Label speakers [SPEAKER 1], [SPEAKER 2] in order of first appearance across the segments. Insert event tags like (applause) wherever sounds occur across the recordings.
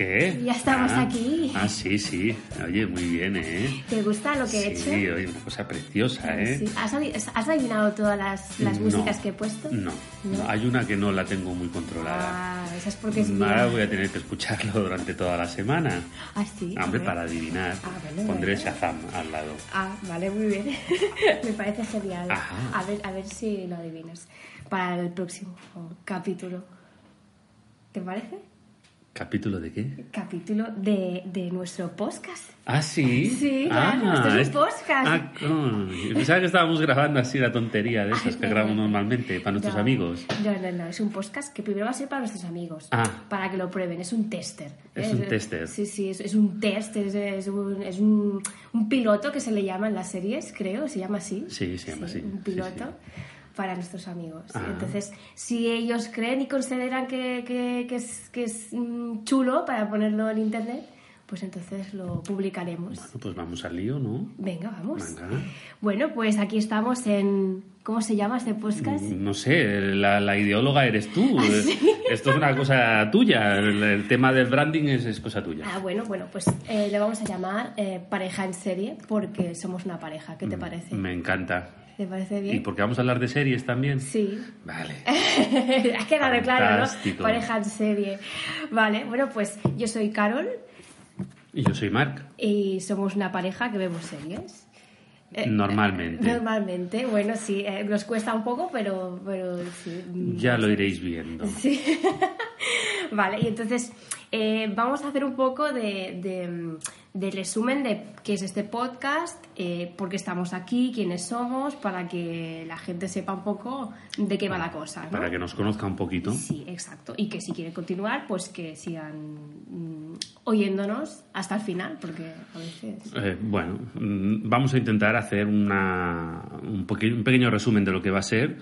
[SPEAKER 1] Ya estamos
[SPEAKER 2] Ah,
[SPEAKER 1] aquí.
[SPEAKER 2] Ah, sí, sí. Oye, muy bien, ¿eh?
[SPEAKER 1] ¿Te gusta lo que he
[SPEAKER 2] Sí,
[SPEAKER 1] hecho?
[SPEAKER 2] oye, una cosa preciosa, ¿eh?
[SPEAKER 1] Sí. ¿Has, adi- has adivinado todas las, las
[SPEAKER 2] No.
[SPEAKER 1] músicas que he puesto?
[SPEAKER 2] No,
[SPEAKER 1] ¿No?
[SPEAKER 2] hay una que no la tengo muy controlada.
[SPEAKER 1] Ah, esa es porque es
[SPEAKER 2] Ahora
[SPEAKER 1] mía.
[SPEAKER 2] voy a tener que escucharlo durante toda la semana.
[SPEAKER 1] Ah, sí.
[SPEAKER 2] Hombre, para adivinar,
[SPEAKER 1] Ah, bueno,
[SPEAKER 2] pondré
[SPEAKER 1] bueno.
[SPEAKER 2] Shazam al lado.
[SPEAKER 1] Ah, vale, muy bien. (laughs) Me parece genial.
[SPEAKER 2] Ajá.
[SPEAKER 1] A ver, a ver si lo adivinas para el próximo capítulo. ¿Te parece?
[SPEAKER 2] ¿Capítulo de qué?
[SPEAKER 1] Capítulo de, de nuestro podcast.
[SPEAKER 2] Ah, sí.
[SPEAKER 1] Sí, claro, esto es un podcast.
[SPEAKER 2] Ah, Pensaba que estábamos grabando así la tontería de esas
[SPEAKER 1] Ay,
[SPEAKER 2] que
[SPEAKER 1] no,
[SPEAKER 2] grabamos
[SPEAKER 1] no.
[SPEAKER 2] normalmente para nuestros
[SPEAKER 1] No,
[SPEAKER 2] amigos.
[SPEAKER 1] No, no, no, es un podcast que primero va a ser para nuestros amigos.
[SPEAKER 2] Ah.
[SPEAKER 1] Para que lo prueben, es un tester.
[SPEAKER 2] Es un tester.
[SPEAKER 1] Sí, sí, es, es un test, es, es un, es un, un piloto que se le llama en las series, creo, se llama así.
[SPEAKER 2] Sí, se llama así,
[SPEAKER 1] Un
[SPEAKER 2] sí,
[SPEAKER 1] piloto.
[SPEAKER 2] sí.
[SPEAKER 1] Para nuestros amigos. Entonces, si ellos creen y consideran que, que- que es, que es mm, chulo para ponerlo en internet, pues entonces lo publicaremos.
[SPEAKER 2] Bueno, pues vamos al lío, ¿no?
[SPEAKER 1] Venga, vamos.
[SPEAKER 2] Venga.
[SPEAKER 1] Bueno, pues aquí estamos en. ¿Cómo se llama este podcast?
[SPEAKER 2] No sé, la, la ideóloga eres tú.
[SPEAKER 1] ¿Ah,
[SPEAKER 2] Esto es una cosa tuya. El, el tema del branding es, es cosa tuya.
[SPEAKER 1] Ah, bueno, bueno, pues eh, le vamos a llamar eh, pareja en serie porque somos una pareja. ¿Qué te parece?
[SPEAKER 2] Me encanta.
[SPEAKER 1] ¿Te parece
[SPEAKER 2] ¿Y
[SPEAKER 1] bien?
[SPEAKER 2] porque vamos a hablar de series también?
[SPEAKER 1] Sí.
[SPEAKER 2] Vale. (laughs)
[SPEAKER 1] ha quedado claro, ¿no? Pareja en serie. Vale, bueno, pues yo soy Carol
[SPEAKER 2] Y yo soy Marc.
[SPEAKER 1] y somos una pareja que vemos series. Eh,
[SPEAKER 2] Normalmente. (laughs)
[SPEAKER 1] Normalmente, bueno, sí, eh, nos cuesta un poco, pero, pero sí.
[SPEAKER 2] Ya lo iréis viendo.
[SPEAKER 1] Sí. (laughs) vale, y entonces eh, vamos a hacer un poco de, de, mm, de resumen de qué es este podcast, eh, por qué estamos aquí, quiénes somos, para que la gente sepa un poco de qué va la cosa. ¿no?
[SPEAKER 2] Para que nos conozca un poquito.
[SPEAKER 1] Sí, exacto. Y que si quieren continuar, pues que sigan mm, oyéndonos hasta el final, porque a veces...
[SPEAKER 2] Eh, bueno, mm, vamos a intentar hacer una, un, un pequeño resumen de lo que va a ser.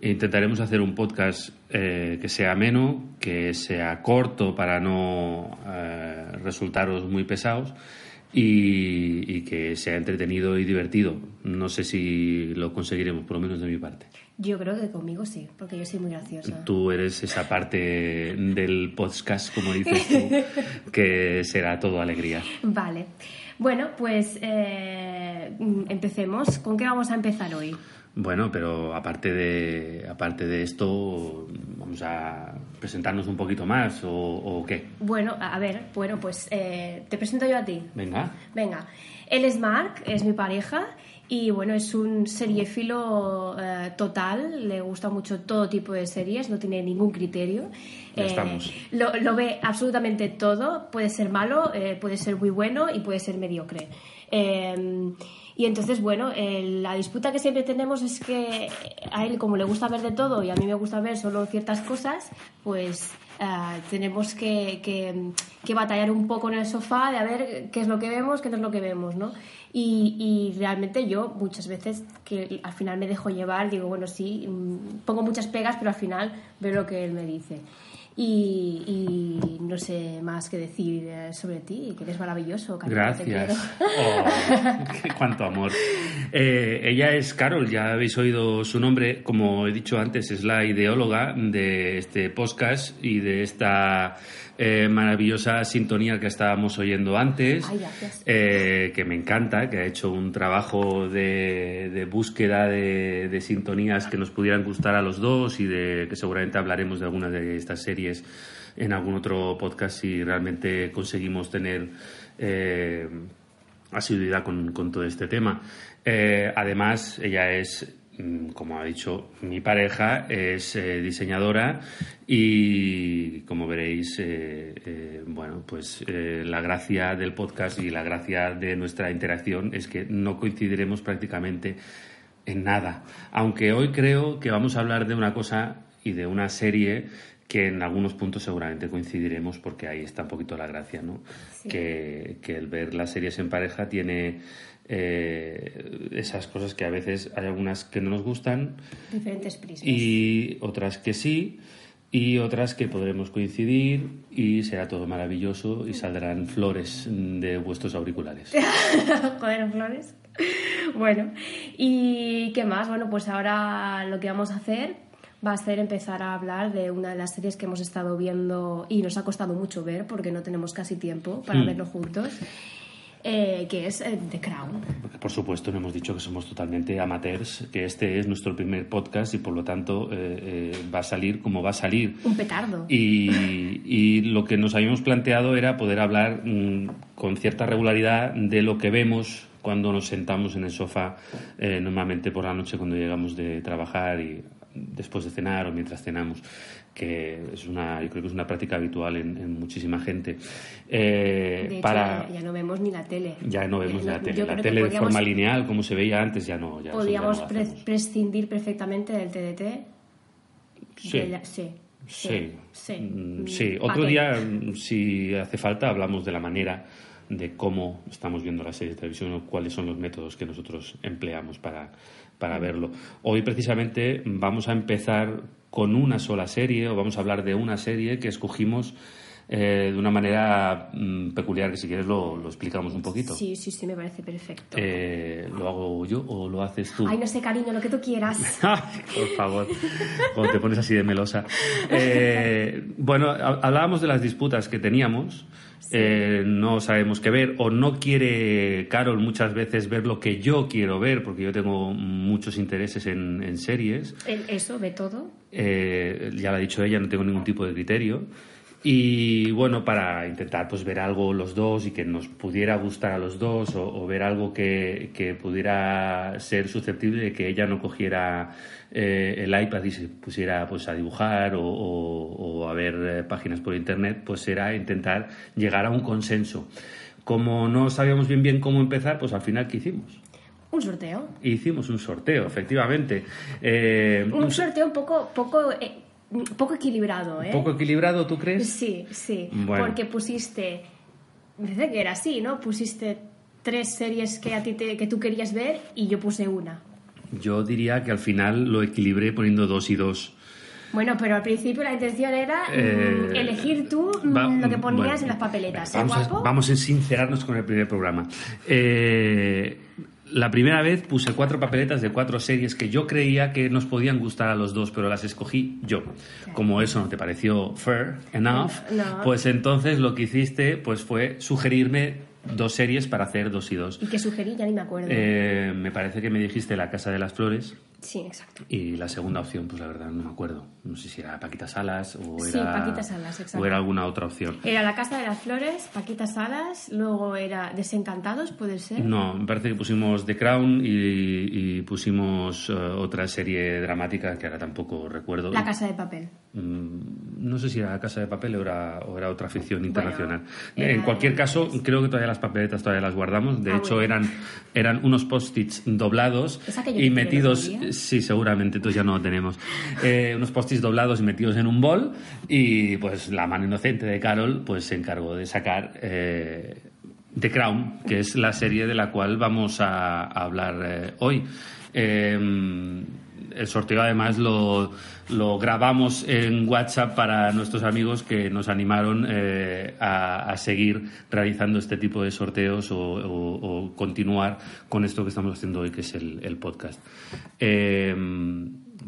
[SPEAKER 2] Intentaremos hacer un podcast eh, que sea ameno, que sea corto para no eh, resultaros muy pesados y, y que sea entretenido y divertido. No sé si lo conseguiremos, por lo menos de mi parte.
[SPEAKER 1] Yo creo que conmigo sí, porque yo soy muy graciosa.
[SPEAKER 2] Tú eres esa parte del podcast, como dices tú, (laughs) que será todo alegría.
[SPEAKER 1] Vale. Bueno, pues eh, mm, empecemos. ¿Con qué vamos a empezar hoy?
[SPEAKER 2] Bueno, pero aparte de, aparte de esto, vamos a presentarnos un poquito más o, o qué.
[SPEAKER 1] Bueno, a ver, bueno, pues eh, te presento yo a ti.
[SPEAKER 2] Venga.
[SPEAKER 1] Venga, él es Mark, es mi pareja y bueno, es un seriéfilo eh, total, le gusta mucho todo tipo de series, no tiene ningún criterio.
[SPEAKER 2] Ya estamos.
[SPEAKER 1] Lo, lo ve absolutamente todo, puede ser malo, eh, puede ser muy bueno y puede ser mediocre. Eh, y entonces, bueno, eh, la disputa que siempre tenemos es que a él, como le gusta ver de todo y a mí me gusta ver solo ciertas cosas, pues ah, tenemos que, que- que batallar un poco en el sofá de a ver qué es lo que vemos, qué no es lo que vemos, ¿no? Y, y realmente yo muchas veces que al final me dejo llevar, digo, bueno, sí, mm, pongo muchas pegas, pero al final veo lo que él me dice. Y, y no sé más que decir eh, sobre ti, que eres maravilloso. cariño.
[SPEAKER 2] Gracias. Oh, qué- cuánto amor. Eh, ella es Carol, ya habéis oído su nombre. Como he dicho antes, es la ideóloga de este podcast y de esta eh, maravillosa sintonía que estábamos oyendo antes.
[SPEAKER 1] Ay,
[SPEAKER 2] eh, que me encanta, que ha hecho un trabajo de, de búsqueda de, de sintonías que nos pudieran gustar a los dos y de que seguramente hablaremos de alguna de estas series en algún otro podcast si realmente conseguimos tener eh, asiduidad con, con todo este tema. Además, ella es, como ha dicho, mi pareja, es eh, diseñadora y, como veréis, eh, eh, bueno, pues la gracia del podcast y la gracia de nuestra interacción es que no coincidiremos prácticamente en nada. Aunque hoy creo que vamos a hablar de una cosa y de una serie que en algunos puntos seguramente coincidiremos porque ahí está un poquito la gracia, ¿no?
[SPEAKER 1] Sí.
[SPEAKER 2] Que, que el ver las series en pareja tiene eh, esas cosas que a veces hay algunas que no nos gustan
[SPEAKER 1] Diferentes prismas.
[SPEAKER 2] y otras que sí y otras que podremos coincidir y será todo maravilloso y saldrán flores de vuestros auriculares. (laughs)
[SPEAKER 1] Joder, flores. Bueno, ¿y qué más? Bueno, pues ahora lo que vamos a hacer, va a ser empezar a hablar de una de las series que hemos estado viendo y nos ha costado mucho ver porque no tenemos casi tiempo para
[SPEAKER 2] Mm.
[SPEAKER 1] verlo juntos, eh, que es eh, The Crown.
[SPEAKER 2] Por supuesto, no hemos dicho que somos totalmente amateurs, que este es nuestro primer podcast y por lo tanto eh, eh, va a salir como va a salir.
[SPEAKER 1] Un petardo.
[SPEAKER 2] Y, y lo que nos habíamos planteado era poder hablar mm, con cierta regularidad de lo que vemos cuando nos sentamos en el sofá, eh, normalmente por la noche cuando llegamos de trabajar y después de cenar o mientras cenamos, que es una, yo creo que es una práctica habitual en, en muchísima gente. Eh,
[SPEAKER 1] de hecho,
[SPEAKER 2] para
[SPEAKER 1] ya, no vemos ni la tele.
[SPEAKER 2] ya no vemos la
[SPEAKER 1] yo
[SPEAKER 2] tele, la tele de forma lineal como se veía antes ya no. Ya, no
[SPEAKER 1] pre- prescindir perfectamente del TDT.
[SPEAKER 2] Sí.
[SPEAKER 1] De la- sí.
[SPEAKER 2] Sí,
[SPEAKER 1] Sí.
[SPEAKER 2] Mm,
[SPEAKER 1] Mm,
[SPEAKER 2] sí.
[SPEAKER 1] ¿pa'
[SPEAKER 2] Otro día, mm, si hace falta, hablamos de la manera de cómo estamos viendo la serie de televisión o cuáles son los métodos que nosotros empleamos para, para verlo. Hoy precisamente vamos a empezar con una sola serie o vamos a hablar de una serie que escogimos eh, de una manera mm, peculiar, que si quieres lo, lo explicamos un poquito.
[SPEAKER 1] Sí, sí, sí, me parece perfecto.
[SPEAKER 2] Eh, ¿Lo hago yo o lo haces tú?
[SPEAKER 1] Ay, no sé, cariño, lo que tú quieras. (laughs)
[SPEAKER 2] Por favor, cuando te pones así de melosa. Eh, bueno, ha- hablábamos de las disputas que teníamos. Eh, no sabemos qué ver o no quiere Carol muchas veces ver lo que yo quiero ver porque yo tengo muchos intereses en, en series.
[SPEAKER 1] Eso, ve todo.
[SPEAKER 2] Eh, ya lo ha dicho ella, no tengo ningún tipo de criterio. Y bueno, para intentar pues ver algo los dos y que nos pudiera gustar a los dos o, o ver algo que, que pudiera ser susceptible de que ella no cogiera eh, el iPad y se pusiera pues a dibujar o, o- o a ver eh, páginas por internet, pues era intentar llegar a un consenso. Como no sabíamos bien bien cómo empezar, pues al final ¿qué hicimos?
[SPEAKER 1] Un sorteo.
[SPEAKER 2] Hicimos un sorteo, efectivamente. Eh,
[SPEAKER 1] Un sorteo un poco, poco, eh, poco equilibrado, ¿eh?
[SPEAKER 2] ¿Poco equilibrado, tú crees?
[SPEAKER 1] Sí, sí.
[SPEAKER 2] Bueno.
[SPEAKER 1] Porque pusiste. Me parece que era así, ¿no? Pusiste tres series que a ti te- que tú querías ver y yo puse una.
[SPEAKER 2] Yo diría que al final lo equilibré poniendo dos y dos.
[SPEAKER 1] Bueno, pero al principio la intención era mm,
[SPEAKER 2] Eh,
[SPEAKER 1] elegir tú mm,
[SPEAKER 2] Va-
[SPEAKER 1] lo que ponías
[SPEAKER 2] bueno,
[SPEAKER 1] en las papeletas. ¿eh,
[SPEAKER 2] Vamos a,
[SPEAKER 1] guapo?
[SPEAKER 2] vamos a sincerarnos con el primer programa. Eh, la primera vez puse cuatro papeletas de cuatro series que yo creía que nos podían gustar a los dos, pero las escogí yo. Como eso no te pareció fair enough,
[SPEAKER 1] No.
[SPEAKER 2] pues entonces lo que hiciste pues fue sugerirme dos series para hacer dos y dos.
[SPEAKER 1] Y que sugerí, ya ni me acuerdo.
[SPEAKER 2] Eh, me parece que me dijiste La Casa de las Flores.
[SPEAKER 1] Sí, exacto.
[SPEAKER 2] Y la segunda opción, pues la verdad no me acuerdo. No sé si era Paquita Salas o
[SPEAKER 1] Sí,
[SPEAKER 2] era,
[SPEAKER 1] Paquita Salas, exacto.
[SPEAKER 2] o era alguna otra opción.
[SPEAKER 1] Era La Casa de las Flores, Paquita Salas, luego era Desencantados, puede ser.
[SPEAKER 2] No, me parece que pusimos The Crown y, y pusimos eh, otra serie dramática que ahora tampoco recuerdo.
[SPEAKER 1] La Casa de Papel.
[SPEAKER 2] Mm, No sé si era La Casa de Papel o era, o era otra ficción internacional. en cualquier caso, creo que todavía las papeletas todavía las guardamos. De
[SPEAKER 1] Ah,
[SPEAKER 2] hecho,
[SPEAKER 1] bueno.
[SPEAKER 2] eran, eran unos post-its doblados
[SPEAKER 1] ¿Esa que yo
[SPEAKER 2] y metidos. Sí, seguramente, entonces ya no lo tenemos. Eh, unos post-its doblados y metidos en un bol. Y pues la mano inocente de Carol pues se encargó de sacar. eh, The Crown, que es la serie de la cual vamos a, hablar eh, hoy. El sorteo además lo, lo grabamos en WhatsApp para nuestros amigos que nos animaron eh, a, a seguir realizando este tipo de sorteos o, o- continuar con esto que estamos haciendo hoy, que es el, el podcast. Eh,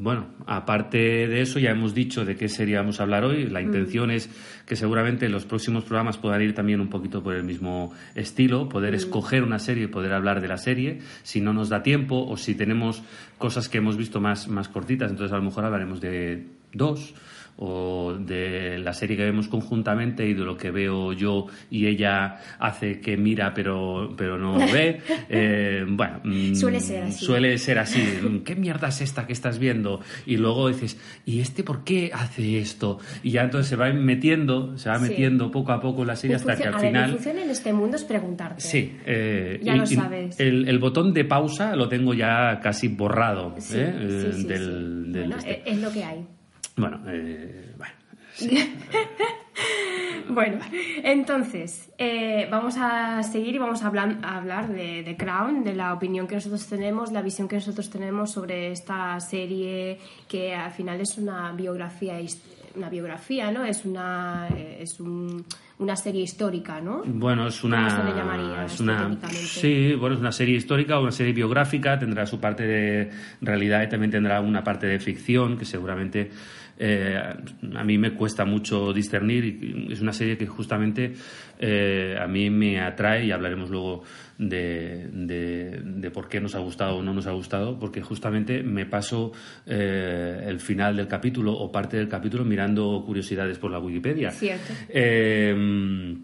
[SPEAKER 2] bueno, aparte de eso, ya hemos dicho de qué serie vamos a hablar hoy. La intención es que seguramente los próximos programas puedan ir también un poquito por el mismo estilo, poder escoger una serie y poder hablar de la serie. Si no nos da tiempo o si tenemos cosas que hemos visto más, más cortitas, entonces a lo mejor hablaremos de dos o de la serie que vemos conjuntamente y de lo que veo yo y ella hace que mira pero, pero no (laughs) ve. Eh, bueno, mm,
[SPEAKER 1] Suele ser así.
[SPEAKER 2] Suele ser así. ¿Qué mierda es esta que estás viendo? Y luego dices, ¿y este por qué hace esto? Y ya entonces se va metiendo, se va
[SPEAKER 1] Sí.
[SPEAKER 2] metiendo poco a poco la serie hasta que al
[SPEAKER 1] a ver, mi
[SPEAKER 2] final...
[SPEAKER 1] función en este mundo es preguntarte.
[SPEAKER 2] Sí, eh,
[SPEAKER 1] Ya
[SPEAKER 2] y-
[SPEAKER 1] lo sabes.
[SPEAKER 2] El, el botón de pausa lo tengo ya casi borrado
[SPEAKER 1] Sí,
[SPEAKER 2] ¿eh?
[SPEAKER 1] sí,
[SPEAKER 2] Eh,
[SPEAKER 1] sí,
[SPEAKER 2] del, del
[SPEAKER 1] Bueno,
[SPEAKER 2] este.
[SPEAKER 1] es, es lo que hay.
[SPEAKER 2] Bueno, eh, bueno. (laughs)
[SPEAKER 1] Bueno, entonces, eh, vamos a seguir y vamos a hablar, a hablar de, de Crown, de la opinión que nosotros tenemos, la visión que nosotros tenemos sobre esta serie, que al final es una biografía, una biografía, ¿no? Es una, eh, es un, una serie histórica, ¿no?
[SPEAKER 2] Bueno, es una.
[SPEAKER 1] ¿Cómo se le llamaría
[SPEAKER 2] es una sí, bueno, es una serie histórica o una serie biográfica. Tendrá su parte de realidad y también tendrá una parte de ficción que seguramente eh, a mí me cuesta mucho discernir. y Es una serie que justamente eh, a mí me atrae y hablaremos luego de, de- de por qué nos ha gustado o no nos ha gustado, porque justamente me paso eh, el final del capítulo o parte del capítulo mirando curiosidades por la Wikipedia.
[SPEAKER 1] Cierto.
[SPEAKER 2] Eh,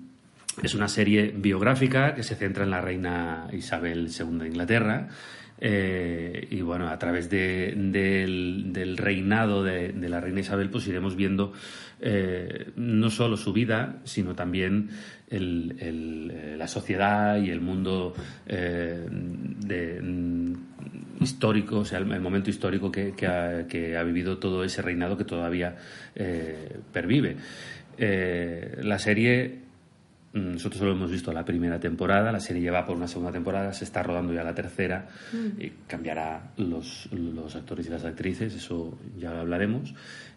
[SPEAKER 2] es una serie biográfica que se centra en la reina Isabel II de Inglaterra. Eh, y bueno, a través de- del, del reinado de, la reina Isabel, pues iremos viendo eh, no solo su vida, sino también eh, la sociedad y el mundo mm, histórico, o sea, el, momento histórico que, ha, que ha vivido todo ese reinado que todavía pervive. La serie Nosotros solo hemos visto la primera temporada, la serie lleva por una segunda temporada, se está rodando ya la tercera y cambiará los, los actores y las actrices, eso ya lo hablaremos.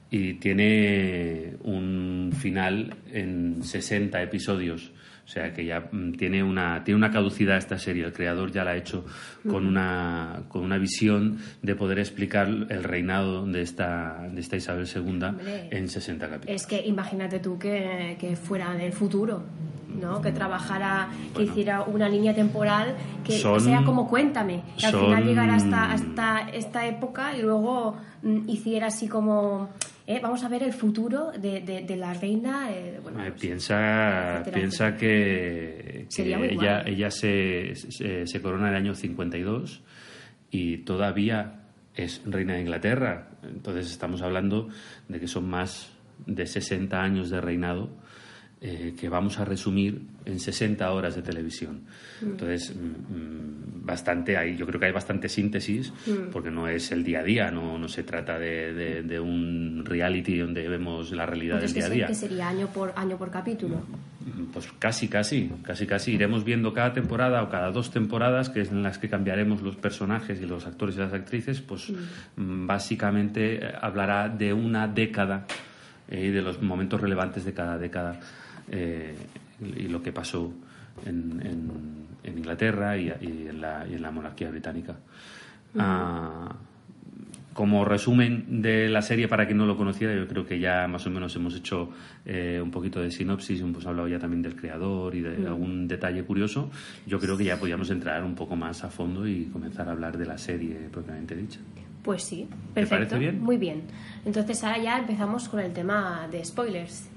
[SPEAKER 2] Y tiene un final en 60 episodios, o sea que ya mm, tiene una, tiene una caducidad esta serie. El creador ya la ha hecho con una, con una visión de poder explicar el reinado de esta, de esta Isabel II
[SPEAKER 1] Hombre.
[SPEAKER 2] en 60 capítulos.
[SPEAKER 1] Es que imagínate tú que, que fuera en el futuro, ¿no? Que trabajara, que
[SPEAKER 2] Bueno.
[SPEAKER 1] hiciera una línea temporal que
[SPEAKER 2] Son-
[SPEAKER 1] sea como Cuéntame, que al
[SPEAKER 2] son-
[SPEAKER 1] final llegara hasta, hasta esta época y luego mm, hiciera así como, eh, vamos a ver el futuro de, de- de la reina. eh, bueno,
[SPEAKER 2] Eh,
[SPEAKER 1] pues,
[SPEAKER 2] piensa
[SPEAKER 1] etcétera,
[SPEAKER 2] piensa
[SPEAKER 1] etcétera.
[SPEAKER 2] que, ella, ella se, se, se corona en el año 52 y todavía es reina de Inglaterra. Entonces estamos hablando de que son más de 60 años de reinado eh, que vamos a resumir en 60 horas de televisión. Entonces, mm, mm, bastante hay, yo creo que hay bastante síntesis, porque no es el día a día, no, no se trata de, de- de un reality donde vemos la realidad
[SPEAKER 1] entonces,
[SPEAKER 2] del
[SPEAKER 1] ¿qué,
[SPEAKER 2] día a día.
[SPEAKER 1] qué sería año por año por capítulo?
[SPEAKER 2] Pues casi, casi, casi, casi. Iremos viendo cada temporada o cada dos temporadas, que es en las que cambiaremos los personajes y los actores y las actrices, pues mm, básicamente eh, hablará de una década eh, y de los momentos relevantes de cada década eh, y lo que pasó en, en- en Inglaterra y, y en la, y en la monarquía británica. Ah, como resumen de la serie, para quien no lo conociera, yo creo que ya más o menos hemos hecho eh, un poquito de sinopsis, hemos hablado ya también del creador y de algún detalle curioso. Yo creo que ya podíamos entrar un poco más a fondo y comenzar a hablar de la serie propiamente dicha.
[SPEAKER 1] Pues sí,
[SPEAKER 2] ¿Te
[SPEAKER 1] perfecto.
[SPEAKER 2] parece bien?
[SPEAKER 1] Muy bien. Entonces ahora ya empezamos con el tema de spoilers.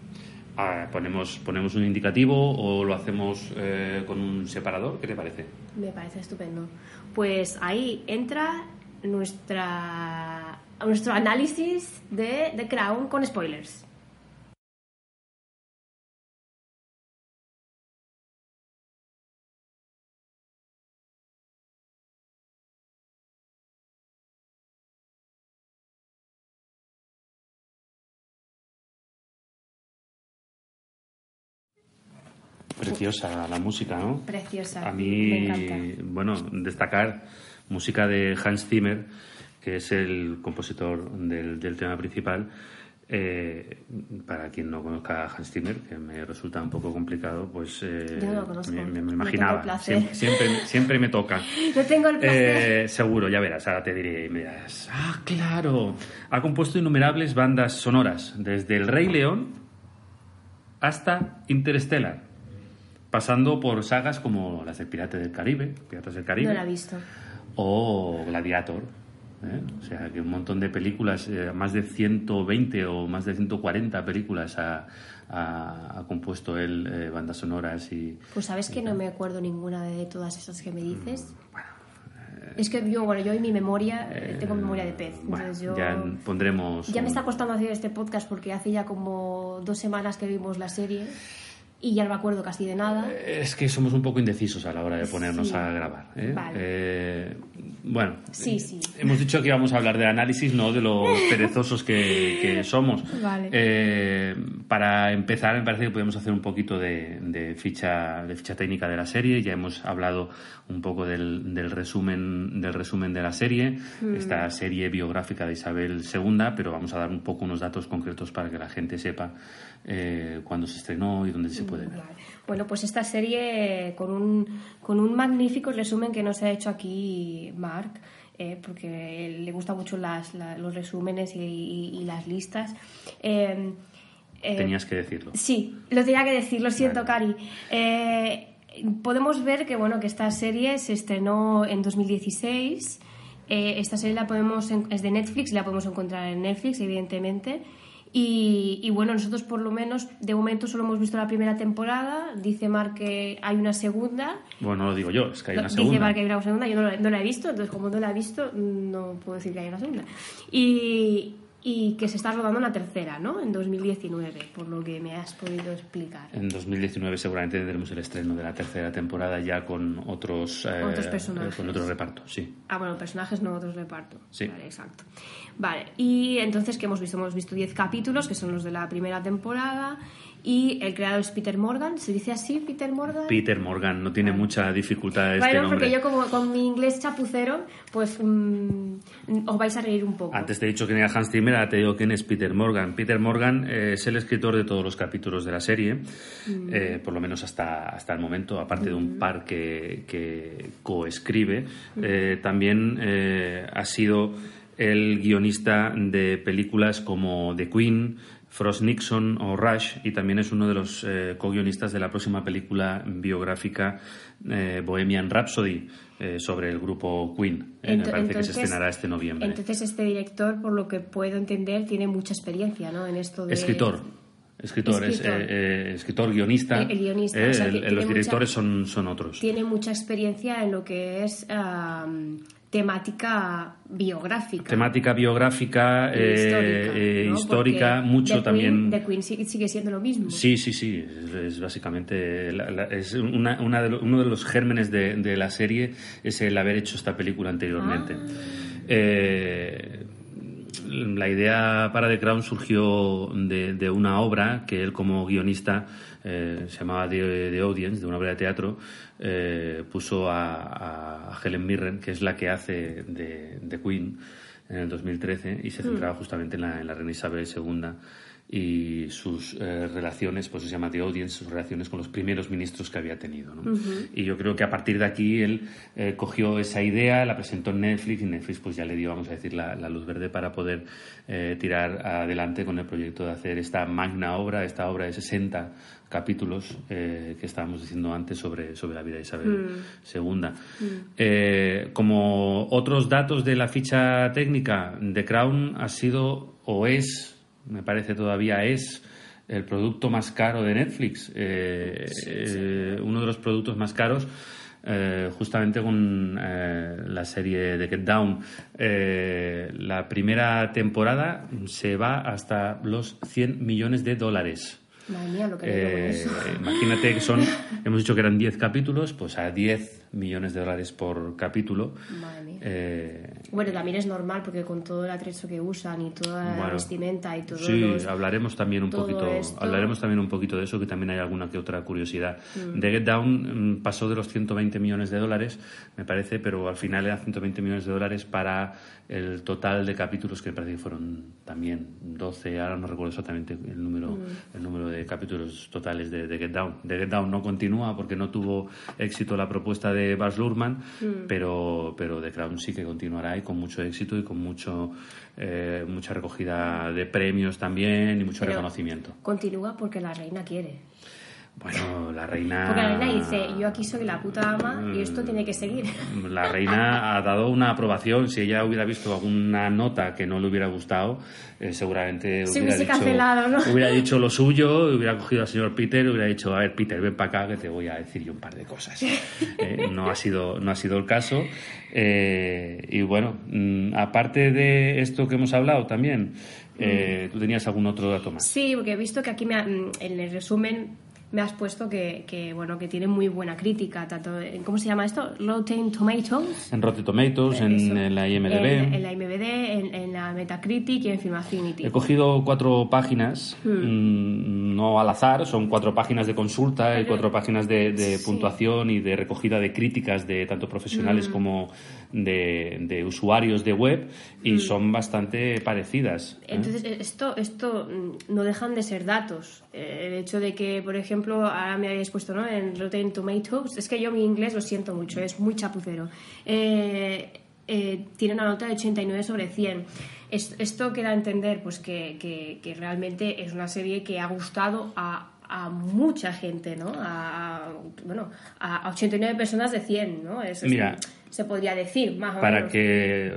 [SPEAKER 2] Ah, ponemos, ponemos un indicativo o lo hacemos eh, con un separador, ¿qué te parece?
[SPEAKER 1] Me parece estupendo. Pues ahí entra nuestra nuestro análisis de The Crown con spoilers.
[SPEAKER 2] Preciosa la música, ¿no?
[SPEAKER 1] Preciosa.
[SPEAKER 2] A
[SPEAKER 1] Me
[SPEAKER 2] mí,
[SPEAKER 1] encanta.
[SPEAKER 2] bueno, destacar música de Hans Zimmer, que es el compositor del, del tema principal. Eh, para quien no conozca a Hans Zimmer, que me resulta un poco complicado, pues eh,
[SPEAKER 1] Yo no lo conozco.
[SPEAKER 2] me, me- me
[SPEAKER 1] No tengo el
[SPEAKER 2] imaginaba.
[SPEAKER 1] placer.
[SPEAKER 2] Siempre, siempre, siempre me toca. (laughs)
[SPEAKER 1] No tengo el placer.
[SPEAKER 2] Eh, seguro, ya verás, ahora te diré y me dirás, ah, claro, ha compuesto innumerables bandas sonoras, desde El Rey León hasta Interstellar, pasando por sagas como las del Pirate del Caribe, Piratas del Caribe,
[SPEAKER 1] no la he visto.
[SPEAKER 2] o Gladiator. ¿eh? O sea, que un montón de películas, eh, más de 120 o más de 140 películas ha, ha- ha compuesto él eh, bandas sonoras y...
[SPEAKER 1] Pues sabes que no me acuerdo ninguna de todas esas que me dices.
[SPEAKER 2] Mm,
[SPEAKER 1] es que yo, bueno, yo en mi memoria eh, tengo memoria de pez.
[SPEAKER 2] Bueno,
[SPEAKER 1] Entonces yo...
[SPEAKER 2] ya pondremos...
[SPEAKER 1] Ya me
[SPEAKER 2] un-
[SPEAKER 1] está costando hacer este podcast porque hace ya como dos semanas que vimos la serie y ya no me acuerdo casi de nada.
[SPEAKER 2] Es que somos un poco indecisos a la hora de ponernos
[SPEAKER 1] Sí.
[SPEAKER 2] a grabar. ¿eh?
[SPEAKER 1] Vale.
[SPEAKER 2] Eh, bueno,
[SPEAKER 1] Sí, sí.
[SPEAKER 2] hemos dicho que íbamos a hablar de análisis, no de los (laughs) perezosos que, que somos.
[SPEAKER 1] Vale.
[SPEAKER 2] Eh, para empezar, me parece que podemos hacer un poquito de, de ficha, de ficha técnica de la serie. Ya hemos hablado un poco del, del resumen, del resumen de la serie,
[SPEAKER 1] Mm.
[SPEAKER 2] esta serie biográfica de Isabel II, pero vamos a dar un poco unos datos concretos para que la gente sepa eh, cuándo se estrenó y dónde se puede ver.
[SPEAKER 1] Vale. Bueno, pues esta serie con un, con un magnífico resumen que nos ha hecho aquí Mark, eh, porque le gustan mucho las, la- los resúmenes y, y- y las listas. Eh, eh,
[SPEAKER 2] Tenías que decirlo.
[SPEAKER 1] Sí, lo tenía que decir, lo siento,
[SPEAKER 2] Vale.
[SPEAKER 1] Cari. Eh, podemos ver que bueno que esta serie se estrenó en 2016. Eh, esta serie la podemos es de Netflix, la podemos encontrar en Netflix, evidentemente. Y, y, bueno, nosotros por lo menos de momento solo hemos visto la primera temporada. Dice Mark que hay una segunda.
[SPEAKER 2] Bueno, no lo digo yo, es que hay una
[SPEAKER 1] Dice
[SPEAKER 2] segunda.
[SPEAKER 1] Mark que hay una segunda, yo no, la- no la he visto, entonces como no la he visto, no puedo decir que hay una segunda. Y, y que se está rodando una tercera, ¿no? En 2019, por lo que me has podido explicar.
[SPEAKER 2] En 2019 seguramente tendremos el estreno de la tercera temporada ya con otros, eh,
[SPEAKER 1] Otros personajes.
[SPEAKER 2] con otro reparto, sí.
[SPEAKER 1] Ah, bueno, personajes no otros reparto.
[SPEAKER 2] Sí.
[SPEAKER 1] Vale, exacto. Vale, y entonces, ¿qué hemos visto? Hemos visto 10 capítulos, que son los de la primera temporada, y el creador es Peter Morgan. ¿Se dice así, Peter Morgan?
[SPEAKER 2] Peter Morgan, no tiene mucha dificultad este
[SPEAKER 1] bueno,
[SPEAKER 2] nombre.
[SPEAKER 1] porque yo como con mi inglés chapucero, pues mm, os vais a reír un poco.
[SPEAKER 2] Antes te he dicho quién era Hans Zimmer, ahora te digo quién es Peter Morgan. Peter Morgan eh, es el escritor de todos los capítulos de la serie,
[SPEAKER 1] Mm.
[SPEAKER 2] eh, por lo menos hasta, hasta el momento, aparte de un par que, que coescribe.
[SPEAKER 1] Mm.
[SPEAKER 2] Eh, también ha sido el guionista de películas como The Queen, Frost Nixon o Rush y también es uno de los eh, co-guionistas de la próxima película biográfica eh, Bohemian Rhapsody eh, sobre el grupo Queen. Me parece que se estrenará este noviembre.
[SPEAKER 1] Entonces, este director, por lo que puedo entender, tiene mucha experiencia ¿no? en esto de.
[SPEAKER 2] Escritor. Escritor, es
[SPEAKER 1] Escritor.
[SPEAKER 2] eh, escritor, guionista.
[SPEAKER 1] El- el guionista, o sea,
[SPEAKER 2] el- los directores
[SPEAKER 1] mucha-
[SPEAKER 2] son, son otros.
[SPEAKER 1] Tiene mucha experiencia en lo que es temática biográfica.
[SPEAKER 2] Temática biográfica, eh,
[SPEAKER 1] histórica,
[SPEAKER 2] eh,
[SPEAKER 1] ¿no?
[SPEAKER 2] histórica,
[SPEAKER 1] Porque
[SPEAKER 2] mucho
[SPEAKER 1] The
[SPEAKER 2] también.
[SPEAKER 1] The Queen sigue, sigue siendo lo mismo.
[SPEAKER 2] Sí, sí, sí. Es, es básicamente la- la- es una, una de lo- uno de los gérmenes de, de la serie es el haber hecho esta película anteriormente.
[SPEAKER 1] Ah.
[SPEAKER 2] Eh, la idea para The Crown surgió de, de una obra que él como guionista eh, se llamaba The, The Audience, de una obra de teatro, eh, puso a, a Helen Mirren, que es la que hace de, de Queen en el 2013 y se centraba justamente en la, en la reina Isabel II y sus eh, relaciones, pues se llama The Audience, sus relaciones con los primeros ministros que había tenido. ¿no? Y yo creo que a partir de aquí él eh, cogió esa idea, la presentó en Netflix y Netflix pues ya le dio, vamos a decir, la, la luz verde para poder eh, tirar adelante con el proyecto de hacer esta magna obra, esta obra de 60 capítulos eh, que estábamos diciendo antes sobre, sobre la vida de Isabel II. Eh, como otros datos de la ficha técnica, The Crown ha sido o es me parece todavía es el producto más caro de Netflix, eh, uno de los productos más caros. eh, justamente con eh, la serie de Get Down. Eh, la primera temporada se va hasta los 100 millones de dólares.
[SPEAKER 1] Madre mía, lo que
[SPEAKER 2] Eh, imagínate que son, (laughs) hemos dicho que eran 10 capítulos, pues a 10 millones de dólares por capítulo.
[SPEAKER 1] Madre mía.
[SPEAKER 2] Eh,
[SPEAKER 1] Bueno, también es normal porque con todo el atrecho que usan y toda la
[SPEAKER 2] Bueno,
[SPEAKER 1] vestimenta y todo
[SPEAKER 2] Sí,
[SPEAKER 1] los-
[SPEAKER 2] hablaremos también un poquito,
[SPEAKER 1] esto-
[SPEAKER 2] hablaremos también un poquito de eso, que también hay alguna que otra curiosidad.
[SPEAKER 1] Mm.
[SPEAKER 2] The Get Down mm, pasó de los 120 millones de dólares, me parece, pero al final eran 120 millones de dólares para el total de capítulos que me parece que fueron también 12, ahora no recuerdo exactamente el número,
[SPEAKER 1] Mm.
[SPEAKER 2] el número de capítulos totales de, The Get Down. The Get Down no continúa porque no tuvo éxito la propuesta de Baz Luhrmann,
[SPEAKER 1] Mm.
[SPEAKER 2] pero, pero The Crown sí que continuará y con mucho éxito y con mucho eh, mucha recogida de premios también y mucho
[SPEAKER 1] Pero
[SPEAKER 2] reconocimiento.
[SPEAKER 1] Continúa porque la reina quiere.
[SPEAKER 2] Bueno, la reina...
[SPEAKER 1] Porque la reina dice, yo aquí soy la puta ama y esto tiene que seguir.
[SPEAKER 2] La reina ha dado una aprobación. Si ella hubiera visto alguna nota que no le hubiera gustado, eh, seguramente
[SPEAKER 1] Se
[SPEAKER 2] hubiera dicho,
[SPEAKER 1] cancelado, ¿no?
[SPEAKER 2] hubiera (laughs) dicho lo suyo, hubiera cogido al señor Peter, hubiera dicho, a ver, Peter, ven para acá que te voy a decir yo un par de cosas. (laughs) Eh, no, ha sido, no ha sido el caso. Eh, y bueno, mm, aparte de esto que hemos hablado también, eh, ¿tú tenías algún otro dato más?
[SPEAKER 1] Sí, porque he visto que aquí me ha- mm, en el resumen me has puesto que, que, bueno que tiene muy buena crítica tanto en, cómo se llama esto Rotten Tomatoes.
[SPEAKER 2] En Rotten Tomatoes en, en, la IMDb
[SPEAKER 1] en, en la IMDb en, la Metacritic y en Film Affinity.
[SPEAKER 2] He cogido cuatro páginas hmm. mm, no al azar son cuatro páginas de consulta y cuatro páginas de, de puntuación y de recogida de críticas de tanto profesionales hmm. como de, de, usuarios de web y hmm. son bastante parecidas
[SPEAKER 1] ¿eh? entonces esto esto mm, no dejan de ser datos eh, el hecho de que por ejemplo ahora me habéis puesto ¿no? en Rotten Tomatoes, es que yo mi inglés lo siento mucho, es muy chapucero. Eh, eh, tiene una nota de 89 sobre 100. esto queda a entender pues que, que, realmente es una serie que ha gustado a, a mucha gente, ¿no? A, bueno, a 89 personas de 100, ¿no? Es,
[SPEAKER 2] Mira,
[SPEAKER 1] se podría decir, más
[SPEAKER 2] o Para que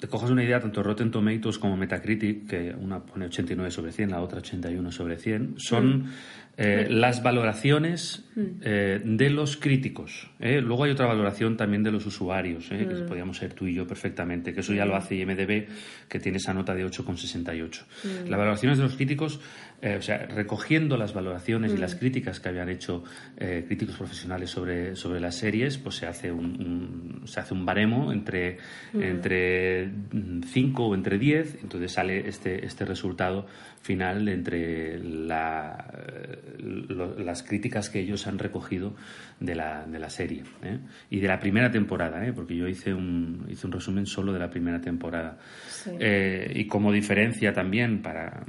[SPEAKER 2] te cojas una idea, tanto Rotten Tomatoes como Metacritic, que una pone 89 sobre 100, la otra 81 sobre 100, son... Mm. Eh, las valoraciones mm. eh, de los críticos. ¿eh? Luego hay otra valoración también de los usuarios, que mm. podríamos ser tú y yo perfectamente, que eso ya lo hace IMDB, que tiene esa nota de 8,68. Las valoraciones de los críticos eh, o sea, recogiendo las valoraciones y las mm. críticas que habían hecho eh, críticos profesionales sobre, sobre las series, pues se hace un, se hace un baremo entre, mm. entre 5 o entre 10, entonces sale este, este resultado final entre la, las críticas que ellos han recogido de la, de la serie ¿eh? y de la primera temporada, porque yo hice un, hice un resumen solo de la primera temporada. y como diferencia también para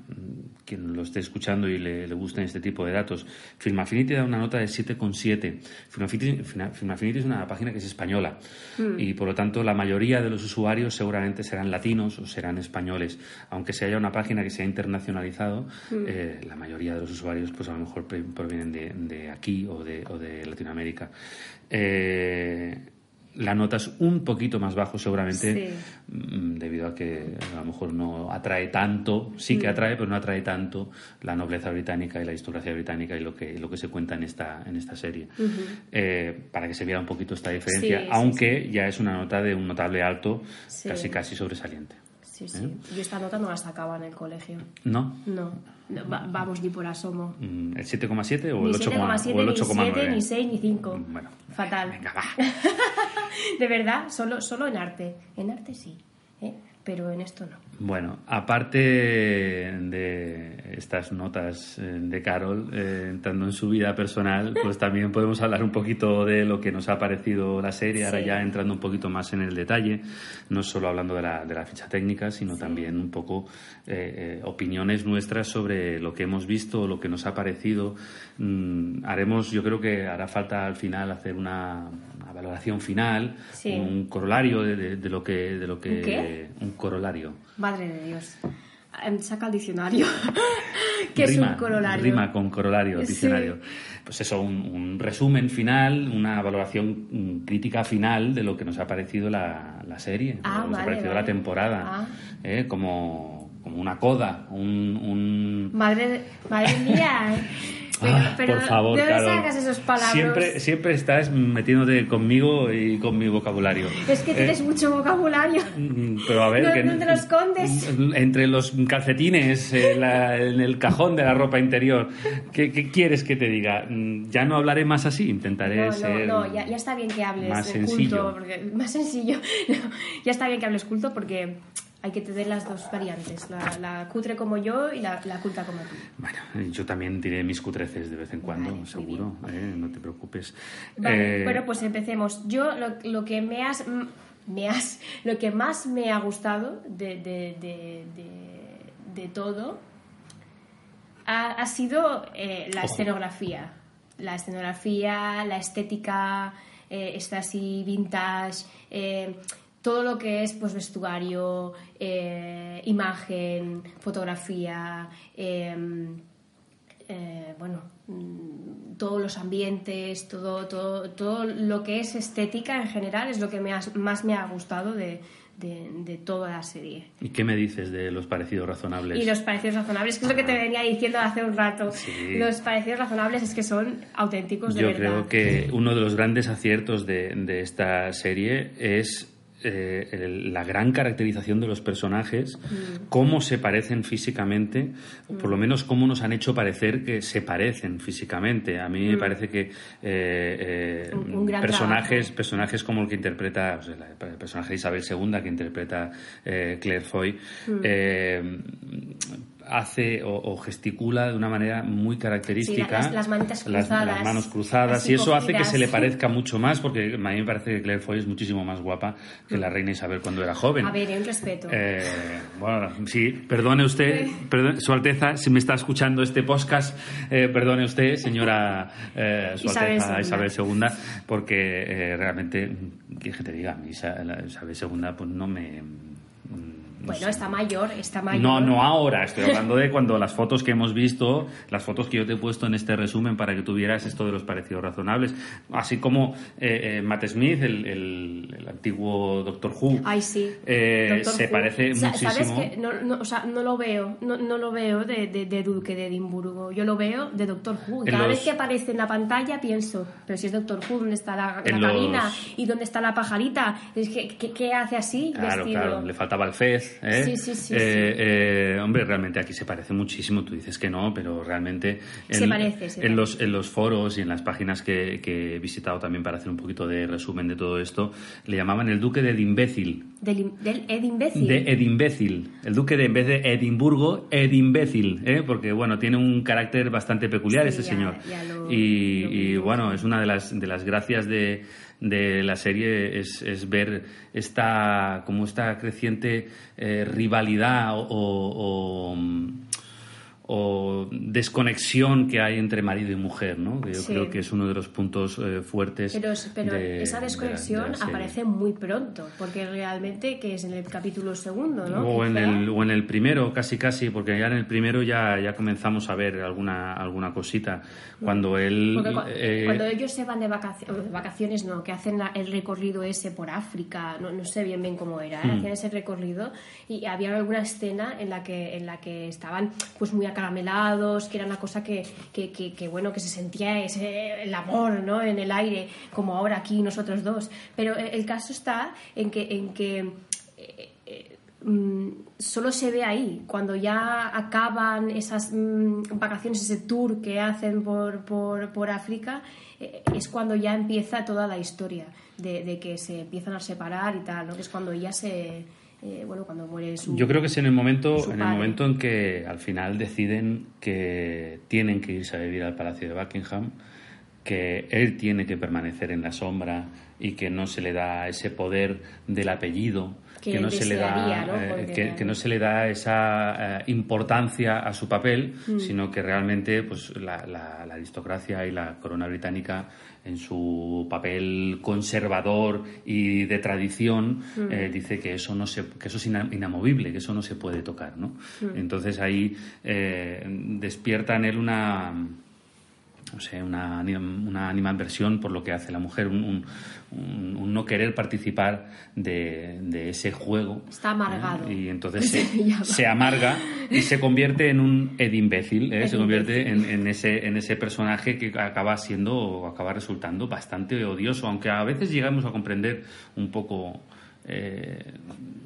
[SPEAKER 2] quien lo esté escuchando y le, le gusten este tipo de datos, Film Affinity da una nota de 7,7. Film Affinity, es una página que es española hmm. y por lo tanto la mayoría de los usuarios seguramente serán latinos o serán españoles. Aunque se haya una página que sea internacionalizado, hmm. eh, la mayoría de los usuarios pues a lo mejor provienen de, de aquí o de, o de Latinoamérica. Eh, la nota es un poquito más bajo seguramente mm, debido a que a lo mejor no atrae tanto, sí que mm. atrae, pero no atrae tanto la nobleza británica y la historiografía británica y lo que, lo que se cuenta en esta, en esta serie. Eh, para que se vea un poquito esta diferencia, aunque ya es una nota de un notable alto, casi casi sobresaliente.
[SPEAKER 1] Sí, sí. ¿Eh? Yo esta nota no la sacaba en el colegio.
[SPEAKER 2] ¿No?
[SPEAKER 1] No. Vamos, ni por asomo.
[SPEAKER 2] Mm, ¿El 7,7 o el 8,9?
[SPEAKER 1] Ni 7, ni 6, ni 5. Bueno. Fatal.
[SPEAKER 2] Venga, va. (laughs)
[SPEAKER 1] de verdad, solo, solo en arte. En arte sí. ¿eh? Pero en esto no.
[SPEAKER 2] Bueno, aparte de estas notas eh, de Carol, eh, entrando en su vida personal, pues también podemos hablar un poquito de lo que nos ha parecido la serie, ahora ya entrando un poquito más en el detalle, no solo hablando de la, de la ficha técnica, sino también un poco eh, opiniones nuestras sobre lo que hemos visto, lo que nos ha parecido. Mm, haremos, yo creo que hará falta al final hacer una, valoración final, un corolario de, de, lo que... De lo que
[SPEAKER 1] ¿Un,
[SPEAKER 2] corolario.
[SPEAKER 1] Madre de Dios. Em, saca el diccionario. (laughs) ¿Qué es un corolario?
[SPEAKER 2] Rima con corolario, diccionario. Pues eso, un, resumen final, una valoración crítica final de lo que nos ha parecido la, la serie,
[SPEAKER 1] ah,
[SPEAKER 2] lo que nos ha parecido la temporada. Ah. ¿eh? como, como una coda, un... un...
[SPEAKER 1] Madre, madre mía. (laughs)
[SPEAKER 2] Ah, por favor,
[SPEAKER 1] ¿de dónde sacas esos palabras?
[SPEAKER 2] Siempre, siempre estás metiéndote conmigo y con mi vocabulario.
[SPEAKER 1] Es que tienes eh, mucho vocabulario.
[SPEAKER 2] Mm, pero a ver...
[SPEAKER 1] que, ¿Dónde lo escondes?
[SPEAKER 2] Entre los calcetines, en, el cajón de la ropa interior. ¿Qué, quieres que te diga? Mm, ya no hablaré más así, intentaré
[SPEAKER 1] no, no,
[SPEAKER 2] ser...
[SPEAKER 1] No, ya, ya, está bien que hables
[SPEAKER 2] más sencillo.
[SPEAKER 1] culto. Porque, (laughs) más sencillo. ya está bien que hables culto porque hay que tener las dos variantes, la, cutre como yo y la, culta como tú.
[SPEAKER 2] Bueno, yo también diré mis cutreces de vez en cuando, seguro, ¿eh? no te preocupes.
[SPEAKER 1] Eh, bueno, pues empecemos. Yo lo, que me has, me has, lo que más me ha gustado de, de, todo ha, sido eh, la escenografía. La escenografía, la estética, está así vintage todo lo que es pues vestuario, eh, imagen, fotografía, em, eh, bueno, mm, todos los ambientes, todo, todo, todo lo que es estética en general es lo que más me ha gustado de, toda la serie.
[SPEAKER 2] ¿Y qué me dices de los parecidos razonables?
[SPEAKER 1] Y los parecidos razonables, que es lo que te venía diciendo hace un rato. Los parecidos razonables es que son auténticos de
[SPEAKER 2] Yo
[SPEAKER 1] verdad.
[SPEAKER 2] creo que uno de los grandes aciertos de, de esta serie es eh, el- la gran caracterización de los personajes, cómo se parecen físicamente, o por lo menos cómo nos han hecho parecer que se parecen físicamente. A mí me parece que eh, eh,
[SPEAKER 1] Un- un gran
[SPEAKER 2] personajes,
[SPEAKER 1] trabajo.
[SPEAKER 2] personajes como el que interpreta, pues, la- el personaje de Isabel II que interpreta Claire Foy, eh, hace o, o gesticula de una manera muy característica.
[SPEAKER 1] Sí, las- las manitas cruzadas,
[SPEAKER 2] las manos cruzadas. Y eso hace que se le parezca mucho más, porque a mí me parece que Claire Foy es muchísimo más guapa que la reina Isabel cuando era joven.
[SPEAKER 1] A ver, un respeto.
[SPEAKER 2] Eh, bueno, sí, perdone usted, perdone- Su Alteza, si me está escuchando este podcast, eh, perdone usted, señora eh, Su
[SPEAKER 1] Isabel
[SPEAKER 2] Alteza
[SPEAKER 1] II.
[SPEAKER 2] Isabel II, porque eh, realmente, ¿qué que te diga? Isabel II pues no me... no
[SPEAKER 1] bueno, está mayor, está mayor.
[SPEAKER 2] No, no ahora, estoy hablando de cuando las fotos que hemos visto, las fotos que yo te he puesto en este resumen para que tuvieras esto de los parecidos razonables, así como eh, eh, Matt Smith, el, el- el antiguo Doctor Who,
[SPEAKER 1] Ay, sí.
[SPEAKER 2] eh,
[SPEAKER 1] Doctor
[SPEAKER 2] se
[SPEAKER 1] Who.
[SPEAKER 2] parece muchísimo.
[SPEAKER 1] ¿Sabes que no, no, o sea, no lo veo, no, no lo veo de, de, de Duque de Edimburgo, yo lo veo de Doctor Who. Cada
[SPEAKER 2] los-
[SPEAKER 1] vez que aparece en la pantalla pienso, pero si es Doctor Who, ¿dónde está la, la
[SPEAKER 2] los-
[SPEAKER 1] cabina? ¿Y dónde está la pajarita? Es que, ¿qué, qué hace así
[SPEAKER 2] Claro,
[SPEAKER 1] vestido?
[SPEAKER 2] claro, le faltaba el fez. ¿Eh?
[SPEAKER 1] Sí, sí, sí,
[SPEAKER 2] Eh, eh, hombre, realmente aquí se parece muchísimo. Tú dices que no, pero realmente en,
[SPEAKER 1] Se parece, se
[SPEAKER 2] en
[SPEAKER 1] parece.
[SPEAKER 2] los en los foros y en las páginas que, que he visitado también para hacer un poquito de resumen de todo esto, le llamaban el duque de Edimbécil.
[SPEAKER 1] Del, del Ed Imbécil.
[SPEAKER 2] De Edimbécil. El duque de, en vez de Edimburgo, Edimbécil. Porque, bueno, tiene un carácter bastante peculiar este
[SPEAKER 1] ya-
[SPEAKER 2] señor.
[SPEAKER 1] ya lo-
[SPEAKER 2] y,
[SPEAKER 1] lo
[SPEAKER 2] y, bueno, es una de las, de las gracias de, de la serie es, es ver esta, como esta creciente eh, rivalidad o, o- o desconexión que hay entre marido y mujer, ¿no? Que yo
[SPEAKER 1] Sí.
[SPEAKER 2] creo que es uno de los puntos eh, fuertes.
[SPEAKER 1] Pero, pero
[SPEAKER 2] de-
[SPEAKER 1] esa
[SPEAKER 2] de la-
[SPEAKER 1] desconexión
[SPEAKER 2] de la
[SPEAKER 1] aparece muy pronto, porque realmente que es en el capítulo segundo, ¿no?
[SPEAKER 2] O en, el, o en el primero, casi casi, porque ya en el primero ya, ya comenzamos a ver alguna, alguna cosita. Cuando él...
[SPEAKER 1] Cua-
[SPEAKER 2] eh,
[SPEAKER 1] cuando ellos se van de vacaciones, vacaciones no, que hacen la- el recorrido ese por África, no, no sé bien bien cómo era. ¿eh? hacían ese recorrido y había alguna escena en la que en la que estaban pues muy acaramelados, que era una cosa que, que, que- bueno, que se sentía ese, el amor, ¿no? En el aire, como ahora aquí nosotros dos. Pero eh, el caso está en que en que eh, eh, mm, solo se ve ahí, cuando ya acaban esas mm, vacaciones, ese tour que hacen por, por, por África, es cuando ya empieza toda la historia de, de que se empiezan a separar y tal, ¿no? que es cuando ya se... eh, bueno, cuando muere su...
[SPEAKER 2] Yo creo que es en el momento, en el momento en que al final deciden que tienen que irse a vivir al Palacio de Buckingham, que él tiene que permanecer en la sombra y que no se le da ese poder del apellido,
[SPEAKER 1] Que
[SPEAKER 2] no se le da eh, que, que no se le da esa eh, importancia a su papel,
[SPEAKER 1] Mm.
[SPEAKER 2] sino que realmente pues la, la- la aristocracia y la corona británica en su papel conservador y de tradición
[SPEAKER 1] Mm.
[SPEAKER 2] eh, dice que eso no se que eso es ina- inamovible que eso no se puede tocar no
[SPEAKER 1] Mm.
[SPEAKER 2] entonces ahí despierta en él una no sé, una, una animadversión por lo que hace la mujer, un, un- un- no querer participar de, de ese juego.
[SPEAKER 1] Está amargado.
[SPEAKER 2] ¿eh? Y entonces (laughs)
[SPEAKER 1] Se
[SPEAKER 2] amarga y se convierte en un edimbécil, ¿eh? se
[SPEAKER 1] Ed
[SPEAKER 2] convierte en, en ese, en ese personaje que acaba siendo o acaba resultando bastante odioso, aunque a veces llegamos a comprender un poco eh,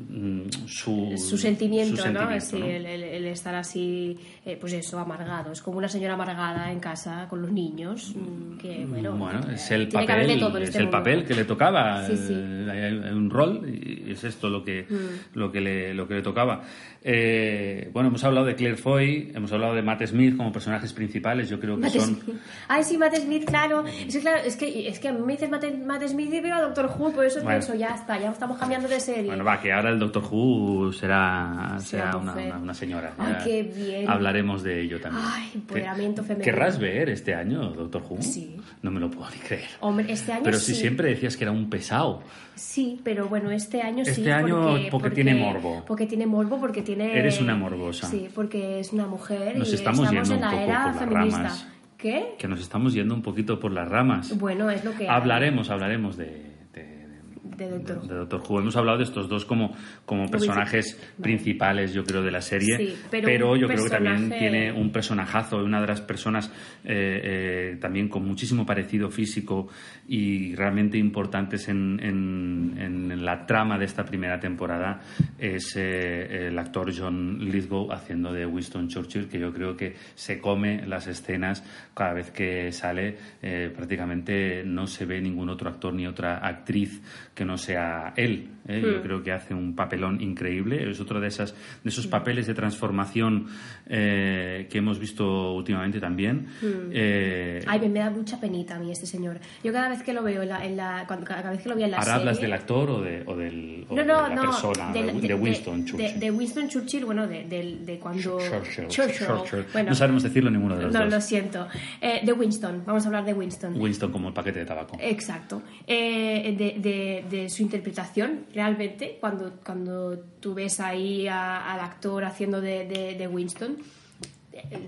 [SPEAKER 2] mm, su,
[SPEAKER 1] su sentimiento,
[SPEAKER 2] su
[SPEAKER 1] ¿no?
[SPEAKER 2] sentimiento,
[SPEAKER 1] Sí,
[SPEAKER 2] ¿no?
[SPEAKER 1] El, el- el estar así, eh, pues eso, amargado. Es como una señora amargada en casa con los niños, mm, que bueno...
[SPEAKER 2] Bueno,
[SPEAKER 1] eh,
[SPEAKER 2] es el papel,
[SPEAKER 1] todo en
[SPEAKER 2] es
[SPEAKER 1] este
[SPEAKER 2] el
[SPEAKER 1] mundo.
[SPEAKER 2] papel que le tocaba.
[SPEAKER 1] Sí, sí.
[SPEAKER 2] eh, un rol y es esto lo que,
[SPEAKER 1] Mm.
[SPEAKER 2] lo que, le, lo que le tocaba. Eh, bueno, hemos hablado de Claire Foy, hemos hablado de Matt Smith como personajes principales. Yo creo que
[SPEAKER 1] Matt
[SPEAKER 2] son.
[SPEAKER 1] Smith. Ay, sí, Matt Smith, claro. Es que, claro, es que, es que a mí me dices Matt, Matt Smith y veo a Doctor Who, por eso
[SPEAKER 2] Bueno.
[SPEAKER 1] pienso, ya está, ya estamos cambiando de serie.
[SPEAKER 2] Bueno, va, que ahora el Doctor Who será,
[SPEAKER 1] Será
[SPEAKER 2] una, una- una señora.
[SPEAKER 1] Ay, qué bien.
[SPEAKER 2] Hablaremos de ello también.
[SPEAKER 1] Ay, empoderamiento
[SPEAKER 2] ¿Qué-
[SPEAKER 1] femenino.
[SPEAKER 2] ¿Querrás ver este año Doctor Who?
[SPEAKER 1] Sí.
[SPEAKER 2] No me lo puedo ni creer.
[SPEAKER 1] Hombre, este año
[SPEAKER 2] Pero
[SPEAKER 1] sí.
[SPEAKER 2] si siempre decías que era un pesado.
[SPEAKER 1] Sí, pero bueno, este año sí.
[SPEAKER 2] Este año porque tiene morbo.
[SPEAKER 1] Porque tiene morbo, porque tiene...
[SPEAKER 2] Eres una morbosa.
[SPEAKER 1] Sí, porque es una mujer
[SPEAKER 2] Nos
[SPEAKER 1] y
[SPEAKER 2] estamos yendo
[SPEAKER 1] en
[SPEAKER 2] un
[SPEAKER 1] la
[SPEAKER 2] poco
[SPEAKER 1] era
[SPEAKER 2] por
[SPEAKER 1] feminista.
[SPEAKER 2] ramas.
[SPEAKER 1] ¿Qué?
[SPEAKER 2] Que nos estamos yendo un poquito por las ramas.
[SPEAKER 1] Bueno, es lo que...
[SPEAKER 2] Hablaremos, hablaremos de, de-
[SPEAKER 1] de Doctor Who.
[SPEAKER 2] de Doctor Who. Hemos hablado de estos dos como, como personajes principales, yo creo, de la serie.
[SPEAKER 1] Sí, pero un
[SPEAKER 2] yo creo que también
[SPEAKER 1] personaje-
[SPEAKER 2] tiene un personajazo, una de las personas eh, eh, también con muchísimo parecido físico y realmente importantes en, en- en la trama de esta primera temporada es eh, el actor John Lithgow haciendo de Winston Churchill, que yo creo que se come las escenas cada vez que sale. eh, prácticamente no se ve ningún otro actor ni otra actriz que no sea él. ¿eh? Yo creo que hace un papelón increíble. Es otro de, esas, de esos papeles de transformación eh, que hemos visto últimamente también. Eh,
[SPEAKER 1] Ay, me, me da mucha penita a mí este señor. Yo cada vez que lo veo en la, en la- cuando- cada vez que lo veo en la
[SPEAKER 2] ¿Ahora
[SPEAKER 1] serie...
[SPEAKER 2] hablas del actor o, de, o del, o
[SPEAKER 1] no,
[SPEAKER 2] de
[SPEAKER 1] no,
[SPEAKER 2] la
[SPEAKER 1] no,
[SPEAKER 2] persona, de, de Winston
[SPEAKER 1] de-
[SPEAKER 2] Churchill?
[SPEAKER 1] De, Winston Churchill, bueno, de, de- de cuando...
[SPEAKER 2] Churchill,
[SPEAKER 1] Churchill,
[SPEAKER 2] Churchill.
[SPEAKER 1] Bueno,
[SPEAKER 2] no sabemos decirlo ninguno de los
[SPEAKER 1] no,
[SPEAKER 2] dos.
[SPEAKER 1] lo siento. Eh, de Winston, vamos a hablar de Winston.
[SPEAKER 2] Winston como el paquete de tabaco.
[SPEAKER 1] Exacto. Eh, de, de- su interpretación, realmente, cuando, cuando tú ves ahí a- al actor haciendo de, de- de Winston, eh,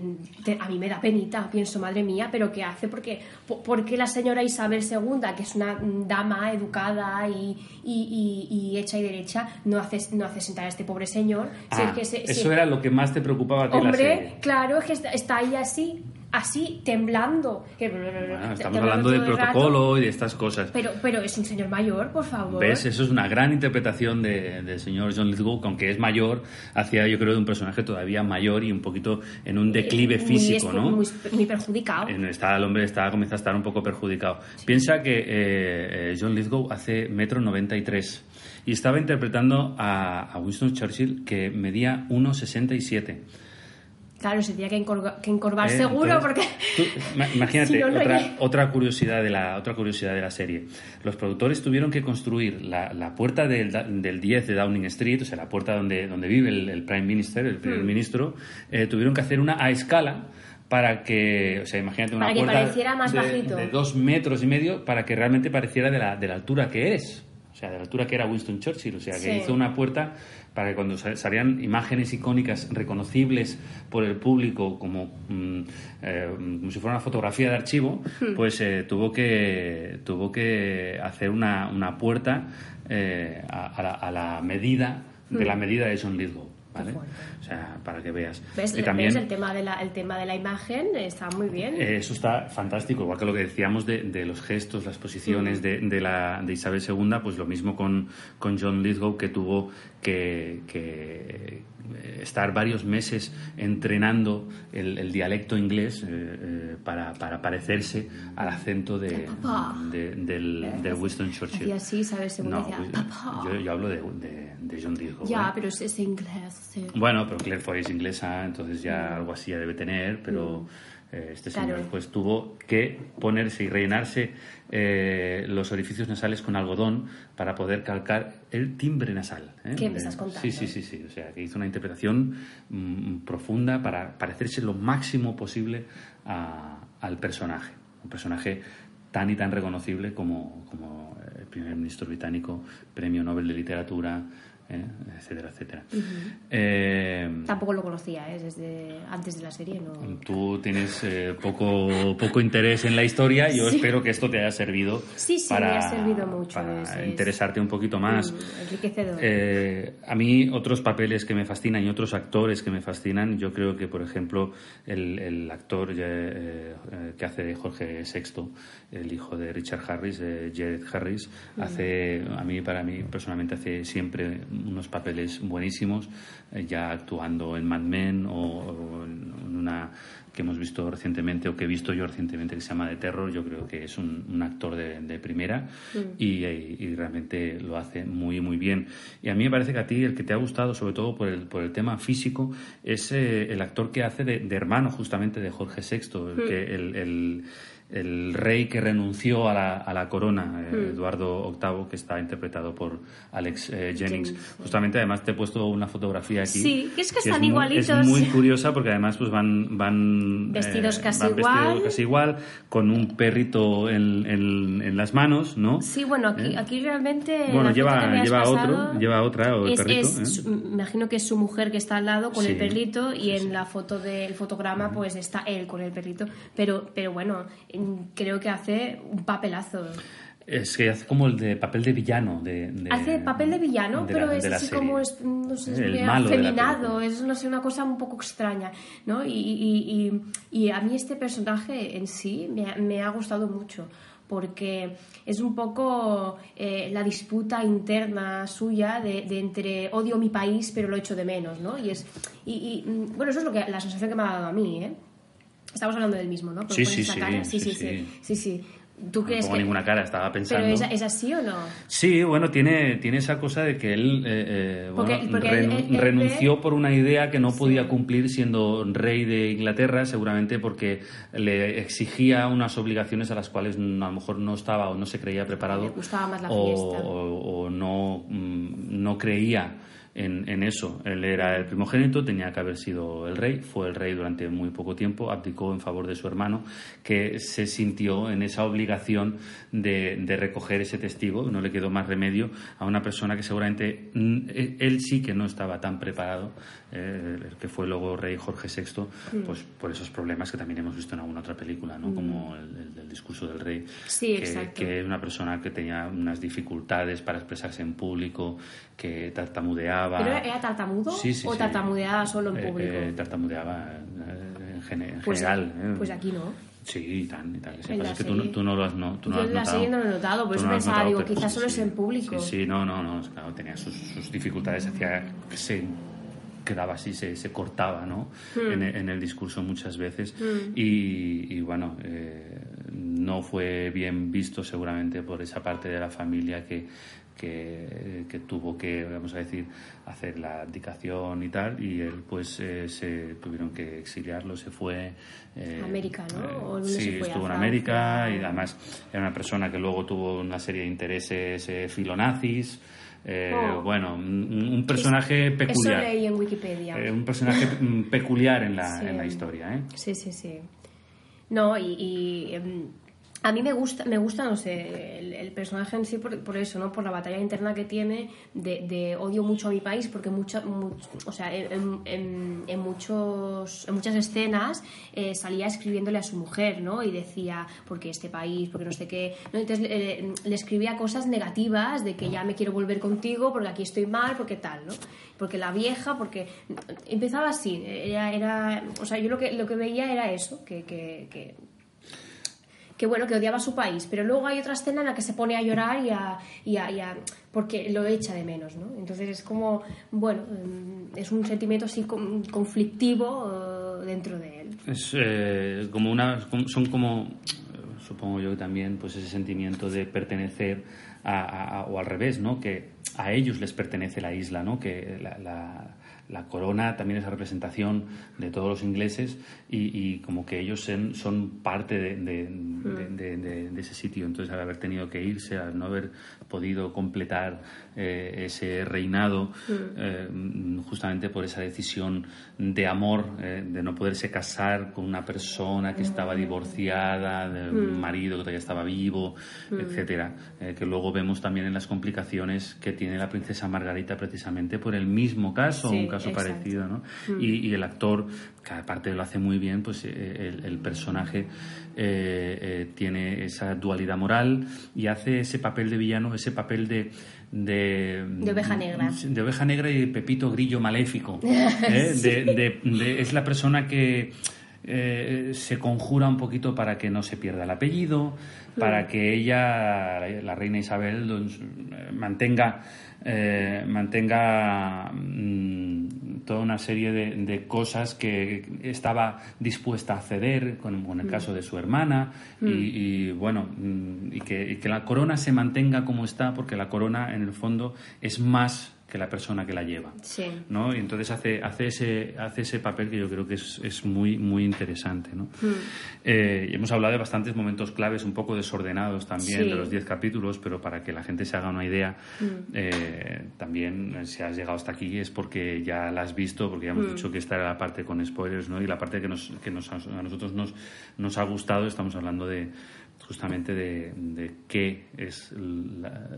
[SPEAKER 1] te- a mí me da penita, pienso, madre mía, pero ¿qué hace? Porque, po- porque la señora Isabel II, que es una dama educada y, y- y- y hecha y derecha, no hace, no hace sentar a este pobre señor? Si
[SPEAKER 2] Ah,
[SPEAKER 1] es que se-
[SPEAKER 2] eso
[SPEAKER 1] si-
[SPEAKER 2] era lo que más te preocupaba a ti en la serie.
[SPEAKER 1] Hombre, claro, es que está, está ahí así, así, temblando. Que-
[SPEAKER 2] Bueno, estamos hablando del protocolo y de estas cosas.
[SPEAKER 1] Pero, pero es un señor mayor, por favor.
[SPEAKER 2] ¿Ves? Eso es una gran interpretación de- del señor John Lithgow, que aunque es mayor, hacía yo creo de un personaje todavía mayor y un poquito en un declive
[SPEAKER 1] Muy
[SPEAKER 2] físico, ¿no?
[SPEAKER 1] Muy, muy perjudicado.
[SPEAKER 2] Está, el hombre está, comienza a estar un poco perjudicado. Piensa que eh, eh, John Lithgow hace metro 93 y estaba interpretando a, a Winston Churchill que medía 1,67.
[SPEAKER 1] Claro, se tenía que, encorva- que encorvar
[SPEAKER 2] Eh,
[SPEAKER 1] seguro
[SPEAKER 2] entonces,
[SPEAKER 1] porque...
[SPEAKER 2] tú, (laughs) imagínate
[SPEAKER 1] Si no, no
[SPEAKER 2] otra, otra curiosidad de la otra curiosidad de la serie. Los productores tuvieron que construir la, la puerta del, del 10 de Downing Street, o sea, la puerta donde, donde vive el, el Prime Minister, el
[SPEAKER 1] Hmm.
[SPEAKER 2] primer ministro, eh, tuvieron que hacer una a escala para que, o sea, imagínate una
[SPEAKER 1] Para que
[SPEAKER 2] puerta
[SPEAKER 1] pareciera más
[SPEAKER 2] de,
[SPEAKER 1] bajito.
[SPEAKER 2] de dos metros y medio para que realmente pareciera de la, de la altura que es. O sea, de la altura que era Winston Churchill. O sea, que
[SPEAKER 1] Sí.
[SPEAKER 2] hizo una puerta para que cuando sal- salían imágenes icónicas reconocibles por el público como, mm, eh, como si fuera una fotografía de archivo,
[SPEAKER 1] Hmm.
[SPEAKER 2] pues eh, tuvo, que, tuvo que hacer una, una puerta eh, a, a la, a la medida de la medida de John Lithgow. O sea, para que veas. Y también.
[SPEAKER 1] El, tema de la, el tema de la imagen está muy bien.
[SPEAKER 2] eh, Eso está fantástico, igual que lo que decíamos de, de los gestos, las posiciones de, de la, de Isabel II, pues lo mismo con, con John Lithgow, que tuvo que, que, estar varios meses entrenando el, el dialecto inglés eh, eh, para, para parecerse al acento de, del, de Winston Churchill.
[SPEAKER 1] Hacía así, ¿sabes? Según
[SPEAKER 2] No,
[SPEAKER 1] decía,
[SPEAKER 2] Wi-
[SPEAKER 1] papá.
[SPEAKER 2] yo, yo hablo de, de, John Lithgow.
[SPEAKER 1] Ya,
[SPEAKER 2] ¿eh?
[SPEAKER 1] pero es, es inglés. sí.
[SPEAKER 2] Bueno, pero Claire Foy es inglesa, entonces ya algo así ya debe tener, pero eh, este señor.
[SPEAKER 1] Claro.
[SPEAKER 2] pues tuvo que ponerse y rellenarse eh, los orificios nasales con algodón para poder calcar el timbre nasal. ¿eh?
[SPEAKER 1] ¿Qué me
[SPEAKER 2] Eh,
[SPEAKER 1] estás contando?
[SPEAKER 2] Sí, sí, sí, sí. O sea, que hizo una interpretación mm, profunda para parecerse lo máximo posible a- al personaje. Un personaje tan y tan reconocible como, como el primer ministro británico, premio Nobel de Literatura, ¿eh? etcétera, etcétera. Eh,
[SPEAKER 1] Tampoco lo conocía, ¿eh? Desde antes de la serie, ¿no?
[SPEAKER 2] Tú tienes eh, poco, poco interés en la historia yo
[SPEAKER 1] Sí.
[SPEAKER 2] espero que esto te haya servido
[SPEAKER 1] Sí, sí,
[SPEAKER 2] para,
[SPEAKER 1] me ha servido mucho,
[SPEAKER 2] para
[SPEAKER 1] es- es-
[SPEAKER 2] interesarte un poquito más.
[SPEAKER 1] Mm, enriquecedor.
[SPEAKER 2] Eh, a mí otros papeles que me fascinan y otros actores que me fascinan, yo creo que, por ejemplo, el, el actor eh, que hace de Jorge VI, el hijo de Richard Harris, Jared Harris, hace, a mí, para mí, personalmente, hace siempre unos papeles buenísimos, eh, ya actuando en Mad Men o, o en una que hemos visto recientemente o que he visto yo recientemente que se llama de terror yo creo que es un, un actor de, de primera y, y realmente lo hace muy muy bien. Y a mí me parece que a ti el que te ha gustado sobre todo por el, por el tema físico es eh, el actor que hace de, de hermano justamente de Jorge VI el, que, el, el- el rey que renunció a la, a la corona, eh, Eduardo VIII, que está interpretado por Alex eh, Jennings. Justamente, además, te he puesto una fotografía aquí.
[SPEAKER 1] Sí, que es que están
[SPEAKER 2] muy-
[SPEAKER 1] igualitos.
[SPEAKER 2] Es muy curiosa porque además pues van... van
[SPEAKER 1] Vestidos casi
[SPEAKER 2] van vestidos
[SPEAKER 1] igual.
[SPEAKER 2] casi igual, con un perrito en, en- en las manos, ¿no?
[SPEAKER 1] Sí, bueno, aquí,
[SPEAKER 2] ¿Eh?
[SPEAKER 1] aquí realmente.
[SPEAKER 2] Bueno, lleva-
[SPEAKER 1] que
[SPEAKER 2] lleva
[SPEAKER 1] pasado
[SPEAKER 2] otro, lleva otra, o el
[SPEAKER 1] es,
[SPEAKER 2] perrito,
[SPEAKER 1] es
[SPEAKER 2] ¿eh?
[SPEAKER 1] imagino que es su mujer que está al lado con
[SPEAKER 2] Sí,
[SPEAKER 1] el perrito y
[SPEAKER 2] sí,
[SPEAKER 1] en
[SPEAKER 2] sí.
[SPEAKER 1] la foto del fotograma pues está él con el perrito. Pero, pero bueno, creo que hace un papelazo.
[SPEAKER 2] Es que hace como el de papel de villano. De,
[SPEAKER 1] hace papel de villano, pero es así como, es, no sé, es afeminado, es no sé, una cosa un poco extraña, ¿no? Y, y, y, a mí este personaje en sí me, me ha gustado mucho porque es un poco eh, la disputa interna suya de, entre odio mi país pero lo echo de menos, ¿no? Y es y, mm, bueno, eso es lo que la sensación que me ha dado a mí, ¿eh? Estamos hablando del mismo, ¿no?
[SPEAKER 2] Sí sí sí,
[SPEAKER 1] sí, sí, sí, sí, sí,
[SPEAKER 2] ¿Tú crees no pongo ninguna cara, estaba pensando.
[SPEAKER 1] ¿Pero es, así o no?
[SPEAKER 2] Sí, bueno, tiene, tiene esa cosa de que él, eh, eh, renunció por una idea que no podía cumplir siendo rey de Inglaterra, seguramente porque le exigía unas obligaciones a las cuales a lo mejor no estaba o no se creía preparado. Le
[SPEAKER 1] gustaba más la fiesta.
[SPEAKER 2] O, no, mm, no creía en, eso. Él era el primogénito, tenía que haber sido el rey, fue el rey durante muy poco tiempo, abdicó en favor de su hermano, que se sintió en esa obligación de, recoger ese testigo, no le quedó más remedio a una persona que seguramente mm, e, él sí que no estaba tan preparado, eh, el que fue luego rey Jorge VI, mm. pues por esos problemas que también hemos visto en alguna otra película, ¿no? Mm. como el, discurso del rey,
[SPEAKER 1] que,
[SPEAKER 2] que es una persona que tenía unas dificultades para expresarse en público, que tartamudeaba.
[SPEAKER 1] ¿Pero era tartamudo o tartamudeaba solo en eh, público?
[SPEAKER 2] Eh, tartamudeaba eh, en,
[SPEAKER 1] pues,
[SPEAKER 2] general.
[SPEAKER 1] Pues aquí no.
[SPEAKER 2] Sí, y tal, y tal. es que tú, tú, no lo has, no, tú no
[SPEAKER 1] Yo
[SPEAKER 2] has
[SPEAKER 1] en la serie no lo he notado, por eso pensaba, digo, quizás solo es en público.
[SPEAKER 2] Sí, sí, no, no, no, claro, tenía sus, sus dificultades, hacía que se quedaba así, se, se cortaba, ¿no? Hmm. En, en, el discurso muchas veces. Hmm. Y, y, bueno, eh, no fue bien visto seguramente por esa parte de la familia que que, tuvo que, vamos a decir, hacer la abdicación y tal, y él pues eh, se tuvieron que exiliarlo, se fue...
[SPEAKER 1] Eh, América, ¿no?
[SPEAKER 2] Eh, sí, estuvo en América y además era una persona que luego tuvo una serie de intereses eh, filonazis. Oh. Bueno, un, personaje peculiar.
[SPEAKER 1] Eso leí en Wikipedia.
[SPEAKER 2] un personaje (laughs) peculiar en la, en la historia, ¿eh?
[SPEAKER 1] Sí, sí, sí. No, y, y em, a mí me gusta, me gusta, no sé, el, personaje en sí por, eso, ¿no? Por la batalla interna que tiene de, odio mucho a mi país, porque mucha, o sea, en, en, muchos, en muchas escenas eh, salía escribiéndole a su mujer, ¿no? Y decía, porque este país, porque no sé qué. Entonces le escribía cosas negativas de que ya me quiero volver contigo, porque aquí estoy mal, porque tal, ¿no? Porque la vieja, porque. Empezaba así, era, era o sea, yo lo que, lo que veía era eso, que, que que bueno, que odiaba su país, pero luego hay otra escena en la que se pone a llorar y a, y a, porque lo echa de menos, ¿no? Entonces es como, bueno, mm, es un sentimiento así conflictivo eh, dentro de él.
[SPEAKER 2] Es eh, como una, son como, supongo yo también, pues ese sentimiento de pertenecer a, o al revés, ¿no? Que a ellos les pertenece la isla, ¿no? Que la corona también es la representación de todos los ingleses y, como que ellos son, parte de, ese sitio. Entonces, al haber tenido que irse, al no haber podido completar eh, ese reinado, eh, justamente por esa decisión de amor, eh, de no poderse casar con una persona que estaba divorciada, de un marido que todavía estaba vivo, etcétera, que luego vemos también en las complicaciones que tiene la princesa Margarita precisamente por el mismo caso, un caso parecido, ¿no? Mm. Y, el actor, que aparte lo hace muy bien, pues eh, el, personaje eh, eh, tiene esa dualidad moral y hace ese papel de villano, ese papel de,
[SPEAKER 1] de, oveja negra.
[SPEAKER 2] De oveja negra y de Pepito Grillo maléfico. (laughs) es la persona que se conjura un poquito para que no se pierda el apellido, para que ella, la reina Isabel, mantenga, mantenga mm, toda una serie de, cosas que estaba dispuesta a ceder, con, el mm. caso de su hermana, mm. y, bueno, y que, y que la corona se mantenga como está, porque la corona en el fondo es más que la persona que la lleva.
[SPEAKER 1] Sí.
[SPEAKER 2] ¿no? Y entonces hace, hace, ese, hace ese papel que yo creo que es, es muy, muy interesante. ¿no? Mm. Eh, hemos hablado de bastantes momentos claves, un poco desordenados también, de los diez capítulos, pero para que la gente se haga una idea, mm. eh, también eh, si has llegado hasta aquí es porque ya la has visto, porque ya hemos mm. dicho que esta era la parte con spoilers, ¿no? y la parte que, nos, que nos, a nosotros nos, nos ha gustado, estamos hablando de justamente de, de qué es la,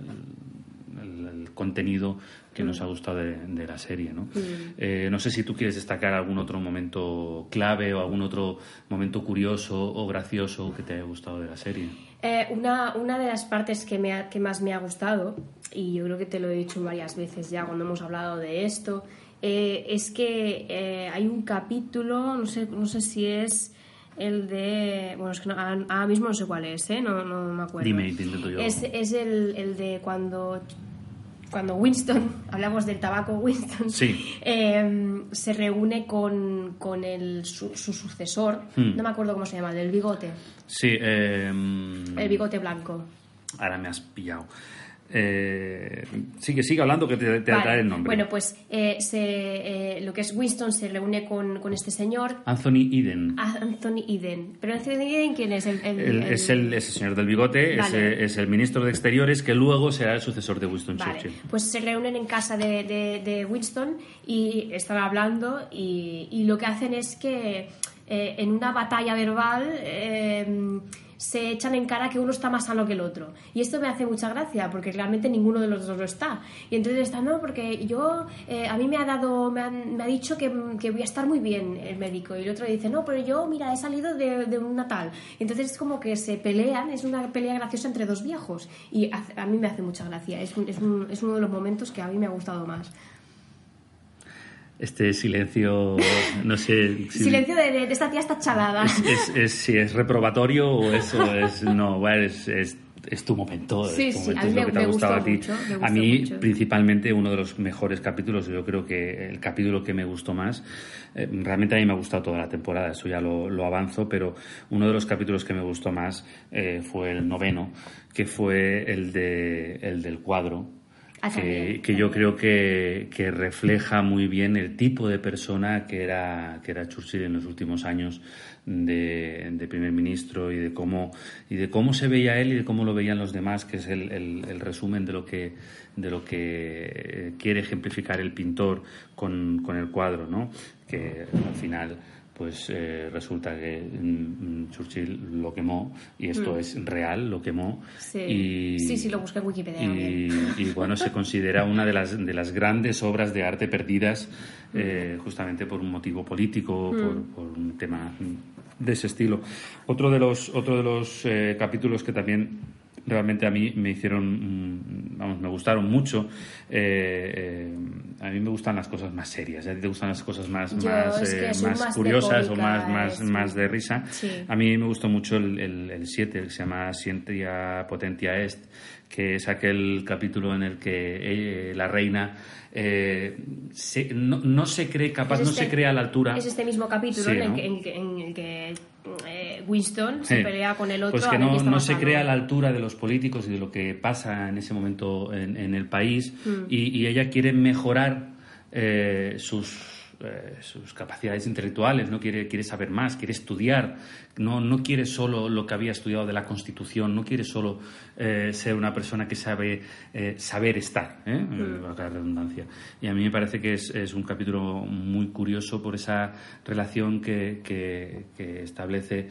[SPEAKER 2] el, contenido que nos ha gustado de, la serie. ¿no?
[SPEAKER 1] Mm.
[SPEAKER 2] Eh, no sé si tú quieres destacar algún otro momento clave o algún otro momento curioso o gracioso que te haya gustado de la serie.
[SPEAKER 1] Eh, una, una de las partes que, me ha- que más me ha gustado, y yo creo que te lo he dicho varias veces ya cuando hemos hablado de esto, eh, es que eh, hay un capítulo, no sé, no sé si es el de... Bueno, es que no- ahora mismo no sé cuál es, ¿eh? no, no me acuerdo.
[SPEAKER 2] Dime, te intento yo.
[SPEAKER 1] Es, es el, el de cuando, cuando Winston, (laughs) hablamos del tabaco Winston,
[SPEAKER 2] Sí.
[SPEAKER 1] eh, se reúne con, con el, su, su sucesor,
[SPEAKER 2] Hmm.
[SPEAKER 1] no me acuerdo cómo se llama, el del bigote,
[SPEAKER 2] Sí, eh,
[SPEAKER 1] el bigote blanco.
[SPEAKER 2] ahora me has pillado. Eh, sigue, sigue hablando que te, te
[SPEAKER 1] Vale.
[SPEAKER 2] el nombre.
[SPEAKER 1] Bueno, pues eh, se, eh, lo que es Winston se reúne con, con este señor,
[SPEAKER 2] Anthony Eden.
[SPEAKER 1] Anthony Eden. ¿Pero Anthony Eden quién es? El, el-
[SPEAKER 2] El-
[SPEAKER 1] el-
[SPEAKER 2] es, el, señor del bigote,
[SPEAKER 1] Vale.
[SPEAKER 2] eh, es el ministro de Exteriores que luego será el sucesor de Winston
[SPEAKER 1] Vale,
[SPEAKER 2] Churchill.
[SPEAKER 1] pues se reúnen en casa de, de- de Winston y están hablando y, y lo que hacen es que en una batalla verbal se echan en cara que uno está más sano que el otro. Y esto me hace mucha gracia porque realmente ninguno de los dos lo está. Y entonces está, no, porque yo, eh, a mí me ha dado, me, han- me ha dicho que, que voy a estar muy bien el médico. Y el otro dice, no, pero yo, mira, he salido de, de un natal. Y entonces es como que se pelean, es una pelea graciosa entre dos viejos. Y a mí me hace mucha gracia. Es, es, es uno de los momentos que a mí me ha gustado más.
[SPEAKER 2] Este silencio, no sé. si- (laughs)
[SPEAKER 1] Silencio de, de- de esta tía está chalada.
[SPEAKER 2] Es, es- si es reprobatorio o eso es. No, bueno, es, es, es tu momento. es
[SPEAKER 1] Sí,
[SPEAKER 2] tu
[SPEAKER 1] sí,
[SPEAKER 2] momento,
[SPEAKER 1] a mí
[SPEAKER 2] es lo que te ha gustado a ti.
[SPEAKER 1] mucho,
[SPEAKER 2] a mí,
[SPEAKER 1] mucho.
[SPEAKER 2] principalmente, uno de los mejores capítulos, yo creo que el capítulo que me gustó más, eh, realmente a mí me ha gustado toda la temporada, eso ya lo, lo avanzo, pero uno de los capítulos que me gustó más eh, fue el noveno, que fue el, de, el del cuadro.
[SPEAKER 1] Ah,
[SPEAKER 2] que, yo creo que, que refleja muy bien el tipo de persona que era, que era Churchill en los últimos años de, de primer ministro y de cómo y de cómo se veía él y de cómo lo veían los demás, que es el, el- el resumen de lo que de lo que eh, quiere ejemplificar el pintor con, con el cuadro, ¿no? Que al final pues eh, resulta que mm, Churchill lo quemó y esto es real, lo quemó
[SPEAKER 1] Mm. Sí.
[SPEAKER 2] y
[SPEAKER 1] Sí, sí, lo busqué en Wikipedia
[SPEAKER 2] y, y, bueno, se considera una de las, de las grandes obras de arte perdidas eh, justamente por un motivo político, por, por un tema de ese estilo. Otro de los, otro de los eh, capítulos que también realmente a mí me hicieron, mm, vamos, me gustaron mucho. eh, eh, a mí me gustan las cosas más serias, a ti te gustan las cosas más,
[SPEAKER 1] Yo
[SPEAKER 2] más, eh, más curiosas o más, más,
[SPEAKER 1] sí.
[SPEAKER 2] más de risa.
[SPEAKER 1] Sí.
[SPEAKER 2] A mí me gustó mucho el 7, el, el que se llama Scientia Potentia Est, que es aquel capítulo en el que eh, la reina eh, se- no, no se cree capaz,
[SPEAKER 1] Es
[SPEAKER 2] no
[SPEAKER 1] este-
[SPEAKER 2] se cree a la altura.
[SPEAKER 1] Es este mismo capítulo
[SPEAKER 2] Sí,
[SPEAKER 1] en, el
[SPEAKER 2] ¿no?
[SPEAKER 1] que, en el que- en el que, eh, Winston se
[SPEAKER 2] Sí.
[SPEAKER 1] pelea con el otro.
[SPEAKER 2] Pues que no, no se cree a la altura de los políticos y de lo que pasa en ese momento en, en el país
[SPEAKER 1] Mm.
[SPEAKER 2] y, y ella quiere mejorar eh, sus, eh, sus capacidades intelectuales, no quiere, quiere saber más, quiere estudiar, no, no quiere solo lo que había estudiado de la Constitución, no quiere solo eh, ser una persona que sabe eh, saber estar, ¿eh?
[SPEAKER 1] Mm.
[SPEAKER 2] La redundancia. Y a mí me parece que es, es un capítulo muy curioso por esa relación que, que- que establece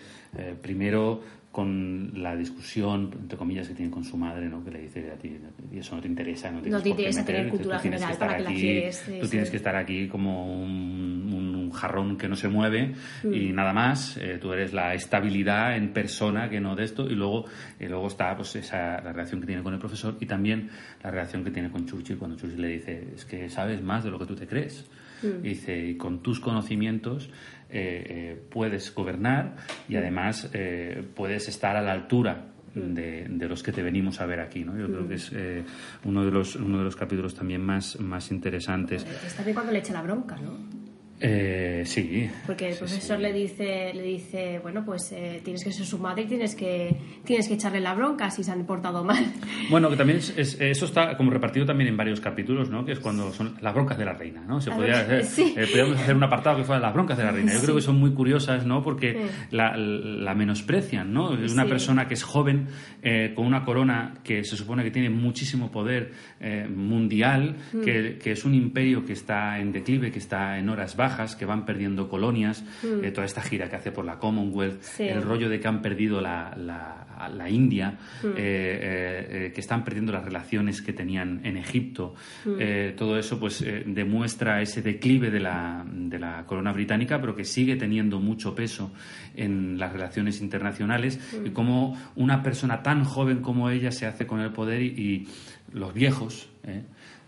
[SPEAKER 2] primero con la discusión, entre comillas, que tiene con su madre, ¿no? que le dice a ti, eso no te interesa, no, tienes
[SPEAKER 1] No te interesa tener cultura
[SPEAKER 2] tú que
[SPEAKER 1] general, ¿para qué la
[SPEAKER 2] aquí,
[SPEAKER 1] quieres? Sí,
[SPEAKER 2] Tú
[SPEAKER 1] sí.
[SPEAKER 2] tienes que estar aquí como un, un- un jarrón que no se mueve
[SPEAKER 1] Mm.
[SPEAKER 2] y nada más, eh, tú eres la estabilidad en persona que no de esto, y luego, y luego está pues esa, la relación que tiene con el profesor y también la relación que tiene con Churchill cuando Churchill le dice, es que sabes más de lo que tú te crees.
[SPEAKER 1] Mm.
[SPEAKER 2] Y dice, y con tus conocimientos eh, eh, puedes gobernar y además eh, puedes estar a la altura de, de los que te venimos a ver aquí. ¿no? Yo creo que es eh, uno, de los, uno de los capítulos también más, más interesantes.
[SPEAKER 1] Está bien cuando le echa la bronca, ¿no?
[SPEAKER 2] Eh, sí.
[SPEAKER 1] Porque el
[SPEAKER 2] sí,
[SPEAKER 1] profesor
[SPEAKER 2] sí.
[SPEAKER 1] le dice, le dice, bueno, pues eh, tienes que ser su madre y tienes que, tienes que echarle la bronca si se han portado mal.
[SPEAKER 2] Bueno, que también es, (laughs) es- eso está como repartido también en varios capítulos, ¿no? Que es cuando son las broncas de la reina, ¿no? Se podría hacer,
[SPEAKER 1] sí.
[SPEAKER 2] eh, podríamos hacer un apartado que fuera las broncas de la reina. Yo creo que son muy curiosas, ¿no? Porque la, la menosprecian, ¿no? Es una persona que es joven, eh, con una corona que se supone que tiene muchísimo poder eh, mundial,
[SPEAKER 1] Mm.
[SPEAKER 2] que, que es un imperio que está en declive, que está en horas bajas que van perdiendo colonias,
[SPEAKER 1] Mm.
[SPEAKER 2] eh, toda esta gira que hace por la Commonwealth, el rollo de que han perdido la, la, la India,
[SPEAKER 1] Mm.
[SPEAKER 2] eh, eh, que están perdiendo las relaciones que tenían en Egipto.
[SPEAKER 1] Mm.
[SPEAKER 2] Todo eso pues demuestra ese declive de la, de la corona británica, pero que sigue teniendo mucho peso en las relaciones internacionales y cómo una persona tan joven como ella se hace con el poder y, y los viejos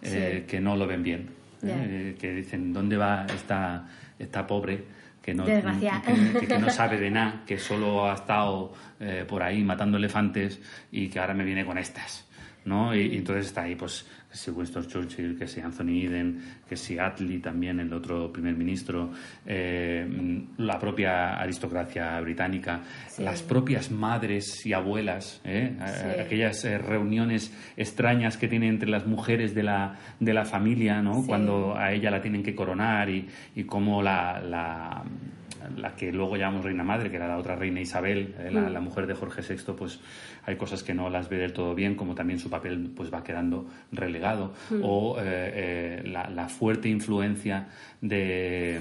[SPEAKER 1] Sí.
[SPEAKER 2] que no lo ven bien, eh, eh, que dicen dónde va esta, esta pobre que no, que, que- que no (laughs) sabe de nada, que solo ha estado eh, por ahí matando elefantes y que ahora me viene con estas. ¿no? Y, y entonces está ahí, pues, que si Winston Churchill, que si Anthony Eden, que si Attlee también, el otro primer ministro, eh, la propia aristocracia británica,
[SPEAKER 1] Sí.
[SPEAKER 2] las propias madres y abuelas, ¿eh?
[SPEAKER 1] Sí.
[SPEAKER 2] aquellas eh, reuniones extrañas que tienen entre las mujeres de la, de la familia, ¿no?
[SPEAKER 1] Sí.
[SPEAKER 2] Cuando a ella la tienen que coronar y, y cómo la, la, la que luego llamamos reina madre, que era la otra reina Isabel, eh, la,
[SPEAKER 1] Mm.
[SPEAKER 2] la mujer de Jorge VI, pues hay cosas que no las ve del todo bien, como también su papel pues va quedando relegado,
[SPEAKER 1] Mm.
[SPEAKER 2] o eh, eh, la, la fuerte influencia de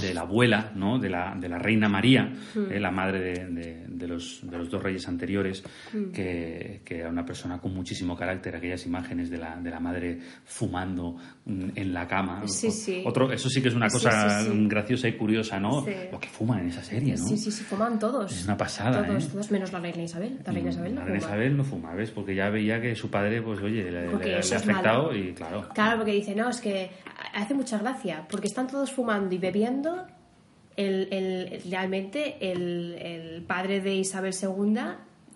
[SPEAKER 2] de la abuela, ¿no? de, la, de la reina María,
[SPEAKER 1] Mm.
[SPEAKER 2] eh, la madre de, de- de los, de los dos reyes anteriores,
[SPEAKER 1] Mm.
[SPEAKER 2] que, que era una persona con muchísimo carácter, aquellas imágenes de la, de la madre fumando mm, en la cama.
[SPEAKER 1] Sí, sí.
[SPEAKER 2] Otro, eso sí que es una cosa
[SPEAKER 1] sí,
[SPEAKER 2] graciosa y curiosa, ¿no? Lo que fuman en esa serie, ¿no?
[SPEAKER 1] Sí, sí, sí, fuman todos.
[SPEAKER 2] Es una pasada,
[SPEAKER 1] Todos,
[SPEAKER 2] ¿eh?
[SPEAKER 1] todos, menos la reina Isabel. La reina Isabel no
[SPEAKER 2] La reina
[SPEAKER 1] fuma.
[SPEAKER 2] Isabel no fuma, ¿ves? Porque ya veía que su padre, pues oye, le, le- le ha afectado
[SPEAKER 1] malo.
[SPEAKER 2] y claro.
[SPEAKER 1] Claro, porque dice, no, es que hace mucha gracia, porque están todos fumando y bebiendo. El, el- realmente el, el padre de Isabel II,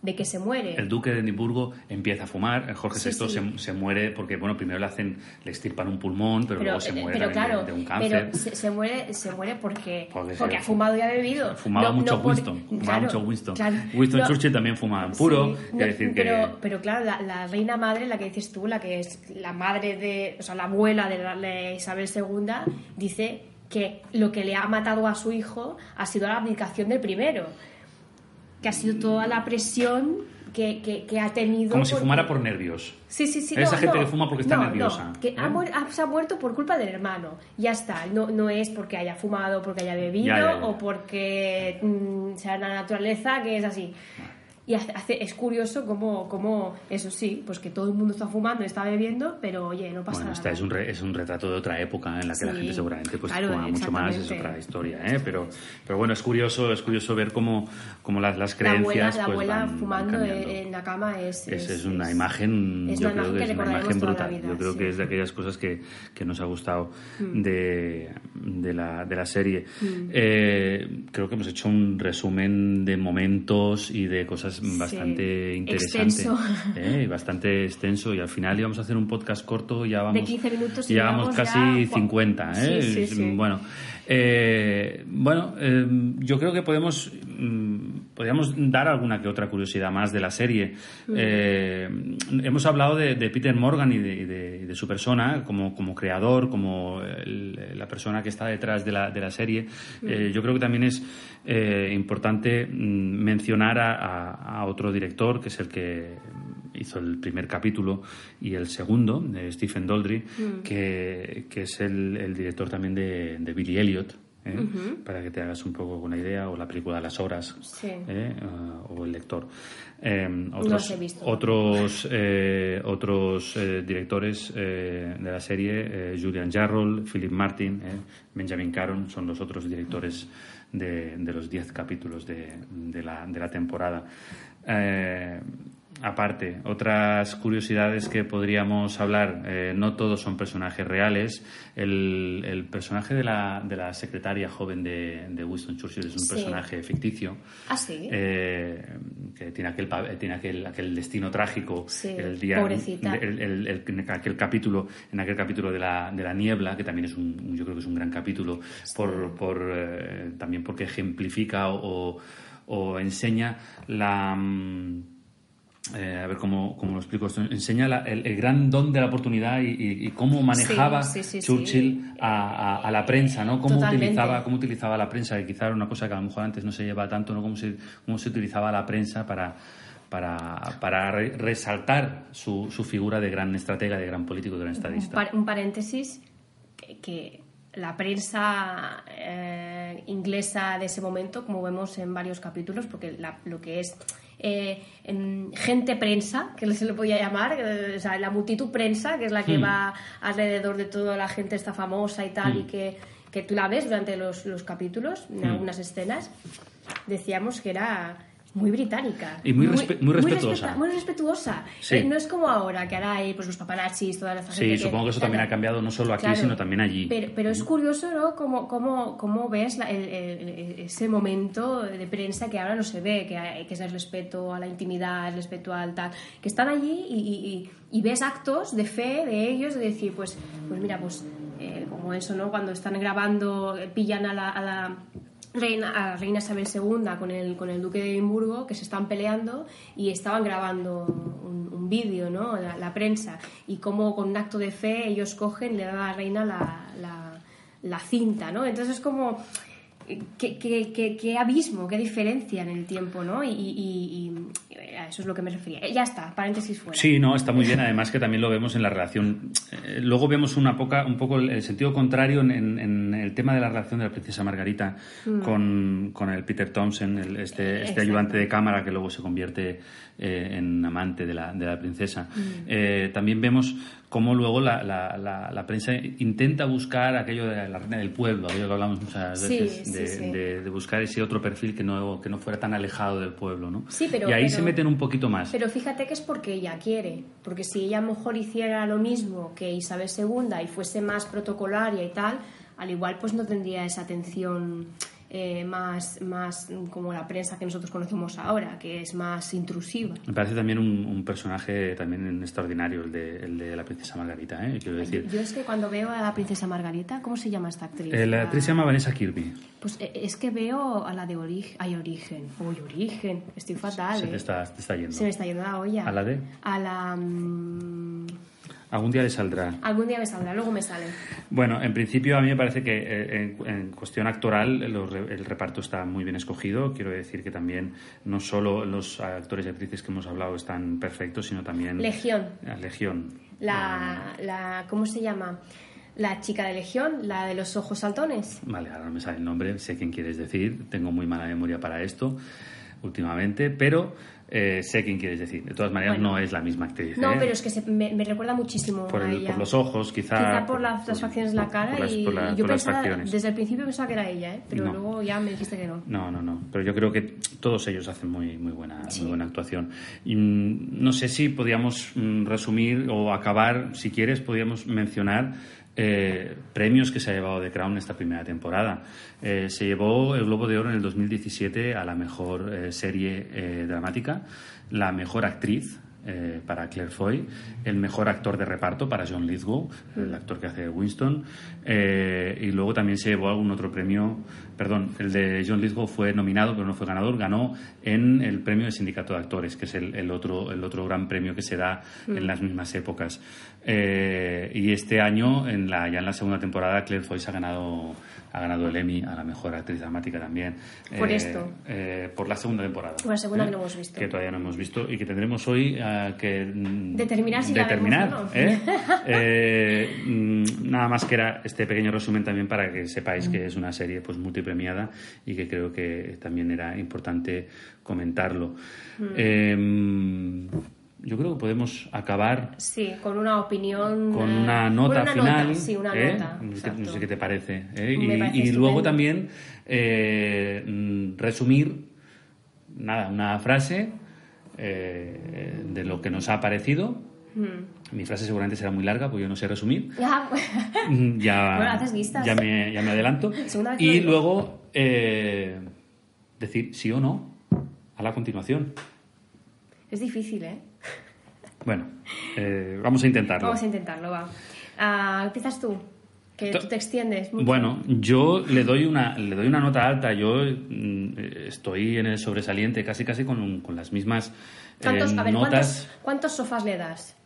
[SPEAKER 1] de que se muere.
[SPEAKER 2] El duque de Edimburgo empieza a fumar, el Jorge VI
[SPEAKER 1] sí.
[SPEAKER 2] Se, se muere porque, bueno, primero le hacen, le extirpan un pulmón, pero, luego se
[SPEAKER 1] eh,
[SPEAKER 2] muere
[SPEAKER 1] pero
[SPEAKER 2] de-
[SPEAKER 1] claro,
[SPEAKER 2] de, un cáncer.
[SPEAKER 1] pero se, se muere, se muere porque,
[SPEAKER 2] Porque
[SPEAKER 1] ha fumado y ha bebido.
[SPEAKER 2] Fumaba
[SPEAKER 1] No-
[SPEAKER 2] mucho
[SPEAKER 1] no por-
[SPEAKER 2] Winston, fumaba mucho Winston.
[SPEAKER 1] claro.
[SPEAKER 2] Winston
[SPEAKER 1] No,
[SPEAKER 2] Churchill también fumaba puro,
[SPEAKER 1] sí,
[SPEAKER 2] decir que...
[SPEAKER 1] pero, pero claro, la, la reina madre, la que dices tú, la que es la madre de, o sea, la abuela de, la, de Isabel II, dice que lo que le ha matado a su hijo ha sido la abdicación del primero, que ha sido toda la presión que, que, que ha tenido.
[SPEAKER 2] Como si
[SPEAKER 1] por-
[SPEAKER 2] fumara por nervios.
[SPEAKER 1] Sí, sí, sí.
[SPEAKER 2] Esa
[SPEAKER 1] no,
[SPEAKER 2] gente
[SPEAKER 1] no.
[SPEAKER 2] que fuma porque está
[SPEAKER 1] No,
[SPEAKER 2] nerviosa,
[SPEAKER 1] que ha,
[SPEAKER 2] ¿eh?
[SPEAKER 1] ha- se ha muerto por culpa del hermano. Ya está. No, no es porque haya fumado, porque haya bebido
[SPEAKER 2] Ya, ya, ya.
[SPEAKER 1] o porque mm, sea la naturaleza que es así. Y hace, es curioso cómo, cómo, eso sí, pues que todo el mundo está fumando, está bebiendo, pero oye, no pasa
[SPEAKER 2] Bueno,
[SPEAKER 1] nada.
[SPEAKER 2] esta es un, re- es un retrato de otra época en la que la gente seguramente pues
[SPEAKER 1] claro,
[SPEAKER 2] fuma mucho más, es otra historia, ¿eh? Pero, pero bueno, es curioso, es curioso ver cómo, cómo las, las
[SPEAKER 1] la abuela,
[SPEAKER 2] creencias
[SPEAKER 1] la
[SPEAKER 2] pues,
[SPEAKER 1] abuela
[SPEAKER 2] van- van
[SPEAKER 1] fumando en, la cama es...
[SPEAKER 2] Es, una
[SPEAKER 1] es-
[SPEAKER 2] imagen,
[SPEAKER 1] es
[SPEAKER 2] yo creo
[SPEAKER 1] imagen
[SPEAKER 2] que
[SPEAKER 1] que
[SPEAKER 2] es una imagen
[SPEAKER 1] la
[SPEAKER 2] brutal.
[SPEAKER 1] vida,
[SPEAKER 2] yo creo
[SPEAKER 1] sí.
[SPEAKER 2] que es de aquellas cosas que, que nos ha gustado
[SPEAKER 1] Mm.
[SPEAKER 2] de, de, la, de la serie. Eh, creo que hemos hecho un resumen de momentos y de cosas bastante interesantes.
[SPEAKER 1] Extenso.
[SPEAKER 2] ¿eh? Y bastante extenso. Y al final íbamos a hacer un podcast corto, ya vamos,
[SPEAKER 1] 15 minutos y
[SPEAKER 2] ya vamos casi
[SPEAKER 1] ya-
[SPEAKER 2] 50. ¿eh?
[SPEAKER 1] Sí, sí, sí.
[SPEAKER 2] Bueno, eh, bueno eh, yo creo que podemos, mm, podríamos dar alguna que otra curiosidad más de la serie. Eh, hemos hablado de, de Peter Morgan y de, su persona como, como creador, como el- la persona que está detrás de la, serie. Eh, yo creo que también es importante mm, mencionar a, a- a otro director, que es el que hizo el primer capítulo y el segundo, de Stephen Daldry, que, que es el, el director también de, de Billy Elliot. ¿eh? Para que te hagas un poco una idea, o la película de las horas,
[SPEAKER 1] Sí.
[SPEAKER 2] ¿eh? Ah, o el lector. Eh,
[SPEAKER 1] los
[SPEAKER 2] otros
[SPEAKER 1] visto.
[SPEAKER 2] otros, eh, otros directores de la serie, Julian Jarrell, Philip Martin, Benjamin Caron, son los otros directores de, de los 10 capítulos de, de la, de la temporada. Eh, aparte, otras curiosidades que podríamos hablar, eh, no todos son personajes reales. El, el personaje de la, de la secretaria joven de, de Winston Churchill es un
[SPEAKER 1] Sí.
[SPEAKER 2] personaje ficticio.
[SPEAKER 1] Ah, sí.
[SPEAKER 2] Eh, que tiene aquel tiene aquel, aquel destino trágico
[SPEAKER 1] Sí,
[SPEAKER 2] el día
[SPEAKER 1] pobrecita.
[SPEAKER 2] el, el- el- en aquel capítulo en aquel capítulo de la, de la niebla que también es un yo creo que es un gran capítulo por, por eh, también porque ejemplifica o, o enseña la mm, eh, a ver cómo, cómo lo explico esto. Enseña la- el, el gran don de la oportunidad y, y- y cómo manejaba
[SPEAKER 1] Sí, sí, sí,
[SPEAKER 2] Churchill. A, a- a la prensa, ¿no? Cómo
[SPEAKER 1] Totalmente.
[SPEAKER 2] utilizaba, cómo utilizaba la prensa, que quizá era una cosa que a lo mejor antes no se lleva tanto, ¿no? Cómo se, cómo se utilizaba la prensa para, para, para re- resaltar su, su figura de gran estratega, de gran político, de gran
[SPEAKER 1] un,
[SPEAKER 2] estadista.
[SPEAKER 1] par- un paréntesis que, que la prensa eh, inglesa de ese momento, como vemos en varios capítulos, porque la- lo que es eh, em, gente prensa, que se le podía llamar, eh, o sea, la multitud prensa, que es la que
[SPEAKER 2] Hmm.
[SPEAKER 1] va alrededor de toda la gente esta famosa y tal, y que, que tú la ves durante los, los capítulos, en
[SPEAKER 2] Hmm.
[SPEAKER 1] algunas escenas, decíamos que era muy británica.
[SPEAKER 2] Y muy respe- muy respetuosa.
[SPEAKER 1] respeta- muy respetuosa.
[SPEAKER 2] Sí.
[SPEAKER 1] Eh, no es como ahora, que ahora hay pues, los paparazzis, toda la
[SPEAKER 2] Sí, supongo que eso también ha cambiado no solo aquí,
[SPEAKER 1] Claro.
[SPEAKER 2] sino también allí.
[SPEAKER 1] Pero, pero es curioso, ¿no? Cómo, cómo, cómo ves la- el- el- ese momento de prensa que ahora no se ve, que, hay- que es el respeto a la intimidad, el respeto al tal, que están allí y, y- y- y ves actos de fe de ellos, de decir, pues, pues mira, pues eh, como eso, ¿no? Cuando están grabando, eh, pillan a la, a la reina, a la reina Isabel II con el, con el duque de Edimburgo, que se están peleando y estaban grabando un, vídeo, ¿no? La, prensa, y cómo con un acto de fe ellos cogen y le dan a la reina la, la, cinta, ¿no? Entonces es como... Qué, qué- qué- qué abismo, qué diferencia en el tiempo, ¿no? Y- y- y a eso es lo que me refería. Eh, Ya está, paréntesis fuera.
[SPEAKER 2] Sí, no, está muy bien. Además que también lo vemos en la relación. eh, luego vemos una poca, un poco el, el sentido contrario en, en- en el tema de la relación de la princesa Margarita con, con el Peter Thompson, el- este, este
[SPEAKER 1] Mm. Exacto.
[SPEAKER 2] ayudante de cámara que luego se convierte eh, en amante de la, de la princesa. Eh, también vemos cómo luego la, la- la- la prensa intenta buscar aquello de la reina del pueblo, aquello que hablamos muchas
[SPEAKER 1] Sí,
[SPEAKER 2] veces,
[SPEAKER 1] sí,
[SPEAKER 2] de,
[SPEAKER 1] sí.
[SPEAKER 2] de- de buscar ese otro perfil que no, que no fuera tan alejado del pueblo. ¿no?
[SPEAKER 1] Sí, pero-
[SPEAKER 2] y ahí
[SPEAKER 1] pero-
[SPEAKER 2] se un poquito más.
[SPEAKER 1] Pero fíjate que es porque ella quiere, porque si ella mejor hiciera lo mismo que Isabel II y fuese más protocolaria y tal, al igual pues no tendría esa atención eh, más, más como la prensa que nosotros conocemos ahora, que es más intrusiva.
[SPEAKER 2] Me parece también un, un personaje también extraordinario el de, el de la princesa Margarita, ¿eh? quiero decir.
[SPEAKER 1] Yo es que cuando veo a la princesa Margarita, ¿cómo se llama esta actriz?
[SPEAKER 2] Eh, la actriz se llama Vanessa Kirby.
[SPEAKER 1] Pues eh, es que veo a la de Origen. Ay, Origen. Uy, Origen. Estoy fatal.
[SPEAKER 2] Se te está, te está yendo.
[SPEAKER 1] Se me está yendo la olla.
[SPEAKER 2] ¿A la de?
[SPEAKER 1] A la. mm,
[SPEAKER 2] Algún día le saldrá.
[SPEAKER 1] Algún día me saldrá, luego me sale.
[SPEAKER 2] Bueno, en principio a mí me parece que eh, en, en cuestión actoral los el reparto está muy bien escogido. Quiero decir que también no solo los actores y actrices que hemos hablado están perfectos, sino también...
[SPEAKER 1] Legión.
[SPEAKER 2] Legión.
[SPEAKER 1] La, la. ¿Cómo se llama? La chica de Legión, la de los ojos saltones.
[SPEAKER 2] Vale, ahora no me sale el nombre, sé quién quieres decir, tengo muy mala memoria para esto últimamente, pero eh, sé quién quieres decir. De todas maneras,
[SPEAKER 1] Bueno.
[SPEAKER 2] no es la misma actriz.
[SPEAKER 1] No,
[SPEAKER 2] ¿eh?
[SPEAKER 1] pero es que se- me, me recuerda muchísimo
[SPEAKER 2] por,
[SPEAKER 1] a
[SPEAKER 2] el-
[SPEAKER 1] ella.
[SPEAKER 2] por los ojos, quizá.
[SPEAKER 1] Quizá por las, las facciones de la cara
[SPEAKER 2] por las-
[SPEAKER 1] y,
[SPEAKER 2] por la-
[SPEAKER 1] y yo
[SPEAKER 2] las
[SPEAKER 1] pensaba,
[SPEAKER 2] facciones.
[SPEAKER 1] desde el principio pensaba que era ella, ¿eh? pero
[SPEAKER 2] No.
[SPEAKER 1] luego ya me dijiste que no.
[SPEAKER 2] No, no, no. Pero yo creo que todos ellos hacen muy, muy, buena,
[SPEAKER 1] Sí.
[SPEAKER 2] muy buena actuación. Y, mm, no sé si podíamos mm, resumir o acabar, si quieres, podíamos mencionar eh, premios que se ha llevado The Crown esta primera temporada. Eh, se llevó el Globo de Oro en el 2017 a la mejor eh, serie dramática, la mejor actriz. Eh, para Claire Foy, el mejor actor de reparto para John Lithgow, el actor que hace Winston, eh, y luego también se llevó algún otro premio, perdón, el de John Lithgow fue nominado pero no fue ganador, ganó en el premio de Sindicato de Actores, que es el, el otro, el otro gran premio que se da en las mismas épocas. Eh, y este año, en la, ya en la segunda temporada, Claire Foy se ha ganado, ha ganado el Emmy a la mejor actriz dramática también.
[SPEAKER 1] Por
[SPEAKER 2] Eh,
[SPEAKER 1] esto.
[SPEAKER 2] eh, por la segunda temporada.
[SPEAKER 1] Por la segunda que no hemos visto.
[SPEAKER 2] Que todavía no hemos visto y que tendremos hoy eh, que mm,
[SPEAKER 1] Determinar si la
[SPEAKER 2] determinar,
[SPEAKER 1] vemos o no.
[SPEAKER 2] ¿eh? (laughs) Eh, mm, nada más que era este pequeño resumen también para que sepáis que es una serie pues multipremiada y que creo que también era importante comentarlo. Eh, yo creo que podemos acabar
[SPEAKER 1] Sí, con una opinión.
[SPEAKER 2] con
[SPEAKER 1] eh,
[SPEAKER 2] una nota
[SPEAKER 1] una
[SPEAKER 2] final.
[SPEAKER 1] nota, sí, una
[SPEAKER 2] ¿eh?
[SPEAKER 1] nota.
[SPEAKER 2] No sé qué- no
[SPEAKER 1] exacto.
[SPEAKER 2] sé qué te parece. ¿eh? Y,
[SPEAKER 1] parece
[SPEAKER 2] y luego también eh, mm, resumir, nada, una frase eh, de lo que nos ha parecido.
[SPEAKER 1] Mm.
[SPEAKER 2] Mi frase seguramente será muy larga, porque yo no sé resumir. (laughs)
[SPEAKER 1] Ya,
[SPEAKER 2] Mm, Ya,
[SPEAKER 1] Bueno, haces listas.
[SPEAKER 2] ya, me, ya me adelanto. (laughs) Y luego eh, decir sí o no a la continuación.
[SPEAKER 1] es difícil, ¿eh?
[SPEAKER 2] Bueno, eh, vamos a intentarlo.
[SPEAKER 1] Vamos a intentarlo, va. Ah, empiezas tú, que tú te extiendes. mucho.
[SPEAKER 2] Bueno, yo le doy una, le doy una nota alta. Yo mm, eh, estoy en el sobresaliente casi casi con, un- con las mismas eh,
[SPEAKER 1] ¿Cuántos, a ver,
[SPEAKER 2] notas.
[SPEAKER 1] ¿cuántos, cuántos sofás le das?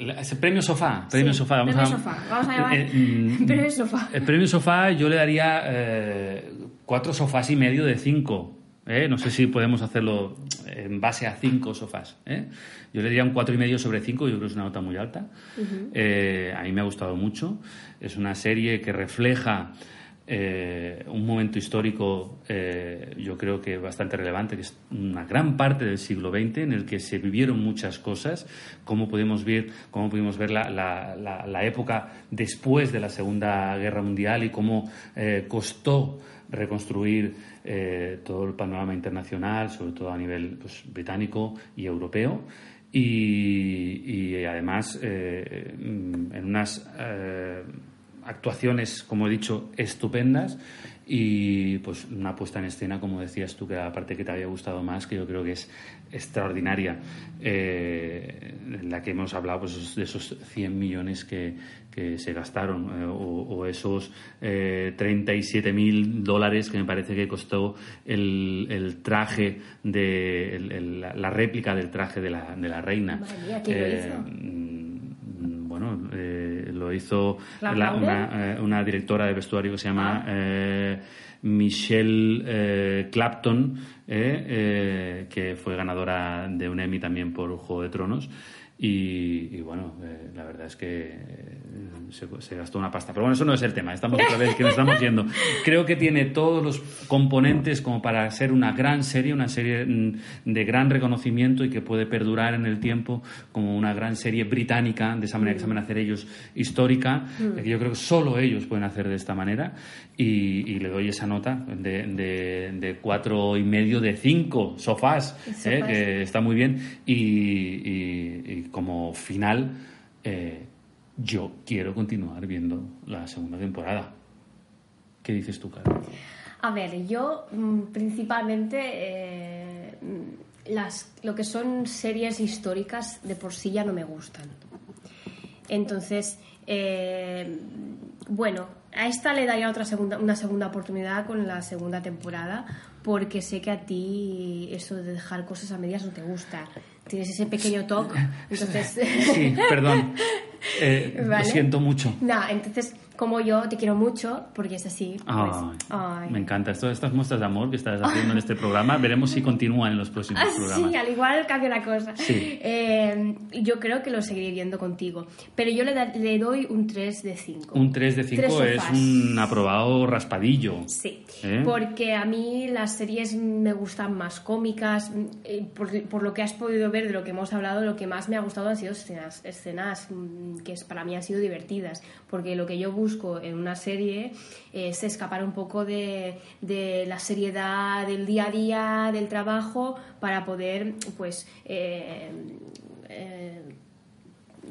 [SPEAKER 2] La- ese premio sofá, premio
[SPEAKER 1] Sí,
[SPEAKER 2] sofá. Vamos
[SPEAKER 1] premio
[SPEAKER 2] a,
[SPEAKER 1] sofá. Vamos a llamar
[SPEAKER 2] Eh, mm, (laughs)
[SPEAKER 1] premio sofá.
[SPEAKER 2] El premio sofá yo le daría eh, cuatro sofás y medio de cinco. ¿Eh? No sé si podemos hacerlo en base a cinco sofás. ¿eh? Yo le diría un cuatro y medio sobre cinco, yo creo que es una nota muy alta. Eh, a mí me ha gustado mucho. Es una serie que refleja un momento histórico, yo creo que bastante relevante, que es una gran parte del siglo XX en el que se vivieron muchas cosas. Cómo pudimos ver, cómo pudimos ver la, la, la época después de la Segunda Guerra Mundial y cómo costó reconstruir eh, todo el panorama internacional, sobre todo a nivel pues, británico y europeo. Y, además, eh, en unas eh, actuaciones, como he dicho, estupendas y pues una puesta en escena, como decías tú, que la parte que te había gustado más, que yo creo que es extraordinaria, eh, en la que hemos hablado pues, de esos 100 millones que, que se gastaron, eh, o, esos eh, 37 mil dólares que me parece que costó el, el traje, de la réplica del traje de la, de la reina.
[SPEAKER 1] Eh,
[SPEAKER 2] mm, bueno, lo hizo una, una, directora de vestuario que se llama ah. Michelle Clapton, que fue ganadora de un Emmy también por Juego de Tronos. Y, bueno, eh, la verdad es que eh, se, gastó una pasta. Pero bueno, eso no es el tema. Estamos otra vez que nos estamos yendo. Creo que tiene todos los componentes como para ser una gran serie, una serie mm, de gran reconocimiento y que puede perdurar en el tiempo como una gran serie británica, de esa manera que saben hacer ellos, histórica, mm. que yo creo que solo ellos pueden hacer de esta manera. Y, le doy esa nota de, de, cuatro y medio de cinco sofás, eh, que está muy bien. y como final, eh, yo quiero continuar viendo la segunda temporada. ¿Qué dices tú, Carlos?
[SPEAKER 1] A ver, yo mm, principalmente eh, las, lo que son series históricas de por sí ya no me gustan. Entonces, eh, bueno, a esta le daría otra segunda, una segunda oportunidad con la segunda temporada, porque sé que a ti eso de dejar cosas a medias no te gusta tienes ese pequeño toque. (laughs) Entonces...
[SPEAKER 2] Sí, perdón. (laughs) Eh, lo siento mucho.
[SPEAKER 1] No, entonces, como yo te quiero mucho, porque es así.
[SPEAKER 2] Pues, me encanta. Todas estas muestras de amor que estás haciendo en este programa, veremos si continúan en los próximos ah, programas.
[SPEAKER 1] Sí, al igual cambia la cosa. Sí. Eh, yo creo que lo seguiré viendo contigo. Pero yo le, le doy un 3 de 5.
[SPEAKER 2] Un 3 de 5 es un aprobado raspadillo.
[SPEAKER 1] Sí, ¿Eh? porque a mí las series me gustan más cómicas. Por, por, lo que has podido ver de lo que hemos hablado, lo que más me ha gustado han sido escenas, escenas mm, que para mí han sido divertidas. Porque lo que yo busco en una serie es escapar un poco de, la seriedad del día a día, del trabajo, para poder, pues, eh, eh,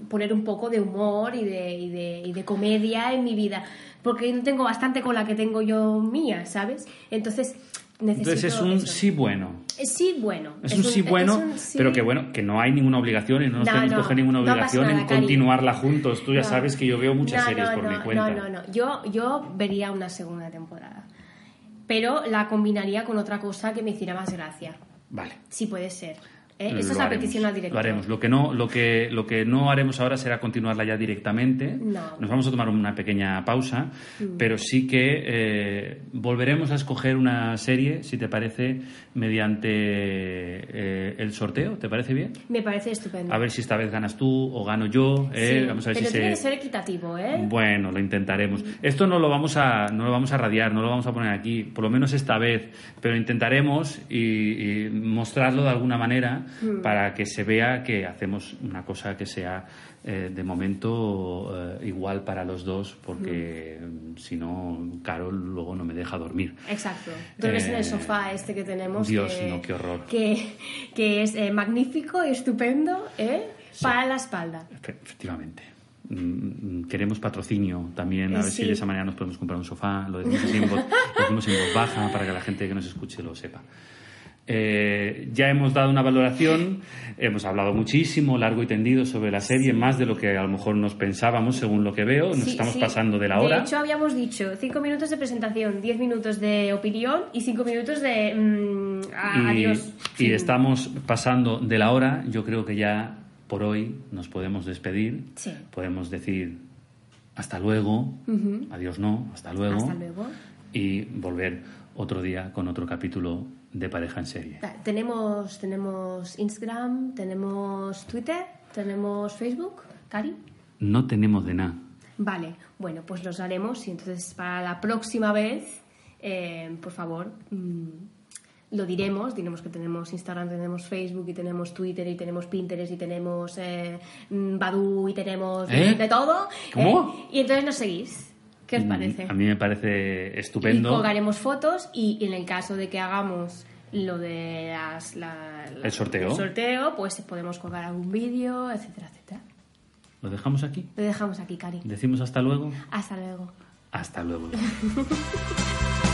[SPEAKER 1] poner un poco de humor y de, de, y de comedia en mi vida. Porque tengo bastante con la que tengo yo mía, ¿sabes? Entonces,
[SPEAKER 2] entonces es un sí bueno.
[SPEAKER 1] Sí bueno.
[SPEAKER 2] Es, un, sí bueno, pero que bueno, que no hay ninguna obligación y no nos tenemos que coger ninguna obligación en continuarla juntos. Tú ya sabes que yo veo muchas series por mi cuenta.
[SPEAKER 1] No, no, no. Yo, yo vería una segunda temporada. Pero la combinaría con otra cosa que me hiciera más gracia.
[SPEAKER 2] Vale.
[SPEAKER 1] Sí puede ser. ¿Eh? Esa es la petición al director.
[SPEAKER 2] Lo haremos. Lo que, no, lo, que, lo que no haremos ahora será continuarla ya directamente. Nos vamos a tomar una pequeña pausa, mm. pero sí que eh, volveremos a escoger una serie, si te parece, mediante eh, el sorteo. ¿Te parece bien?
[SPEAKER 1] Me parece estupendo.
[SPEAKER 2] A ver si esta vez ganas tú o gano yo.
[SPEAKER 1] Vamos a ver pero tiene que ser equitativo, ¿eh?
[SPEAKER 2] Bueno, lo intentaremos. Esto no lo, vamos a, no lo vamos a radiar, no lo vamos a poner aquí, por lo menos esta vez, pero intentaremos y mostrarlo de alguna manera Mm. para que se vea que hacemos una cosa que sea eh, de momento eh, igual para los dos, porque mm. si no, Carol luego no me deja dormir.
[SPEAKER 1] Exacto. Duermes en el eh, sofá este que tenemos.
[SPEAKER 2] Dios, no, qué horror.
[SPEAKER 1] Que, que es magnífico y estupendo para la espalda.
[SPEAKER 2] Efectivamente mm, queremos patrocinio también, a ver si de esa manera nos podemos comprar un sofá, lo decimos, en voz, lo decimos en voz baja para que la gente que nos escuche lo sepa. Eh, ya hemos dado una valoración, hemos hablado muchísimo, largo y tendido sobre la serie, más de lo que a lo mejor nos pensábamos, según lo que veo. Nos estamos pasando de la hora.
[SPEAKER 1] De hecho, habíamos dicho cinco minutos de presentación, diez minutos de opinión y cinco minutos de mm, adiós.
[SPEAKER 2] Y estamos pasando de la hora. Yo creo que ya por hoy nos podemos despedir. Podemos decir hasta luego, adiós no, hasta luego.
[SPEAKER 1] Hasta luego.
[SPEAKER 2] Y volver otro día con otro capítulo de Pareja en Serie.
[SPEAKER 1] Tenemos, tenemos Instagram, tenemos Twitter, tenemos Facebook, Cari.
[SPEAKER 2] No tenemos de nada.
[SPEAKER 1] Vale, bueno, pues los haremos y entonces para la próxima vez, eh, por favor, mm, lo diremos. Diremos que tenemos Instagram, tenemos Facebook y tenemos Twitter y tenemos Pinterest y tenemos eh, mm, Badoo y tenemos
[SPEAKER 2] ¿Eh?
[SPEAKER 1] de todo.
[SPEAKER 2] ¿Cómo?
[SPEAKER 1] Eh, y entonces nos seguís. ¿Qué os parece?
[SPEAKER 2] Mm, A mí me parece
[SPEAKER 1] Y
[SPEAKER 2] estupendo.
[SPEAKER 1] colgaremos fotos y en el caso de que hagamos lo de las, la- la-
[SPEAKER 2] El sorteo.
[SPEAKER 1] el sorteo, pues podemos colgar algún vídeo, etcétera, etcétera.
[SPEAKER 2] ¿Lo dejamos aquí?
[SPEAKER 1] Lo dejamos aquí, Cari.
[SPEAKER 2] ¿Decimos hasta luego?
[SPEAKER 1] Hasta luego.
[SPEAKER 2] Hasta luego. (laughs)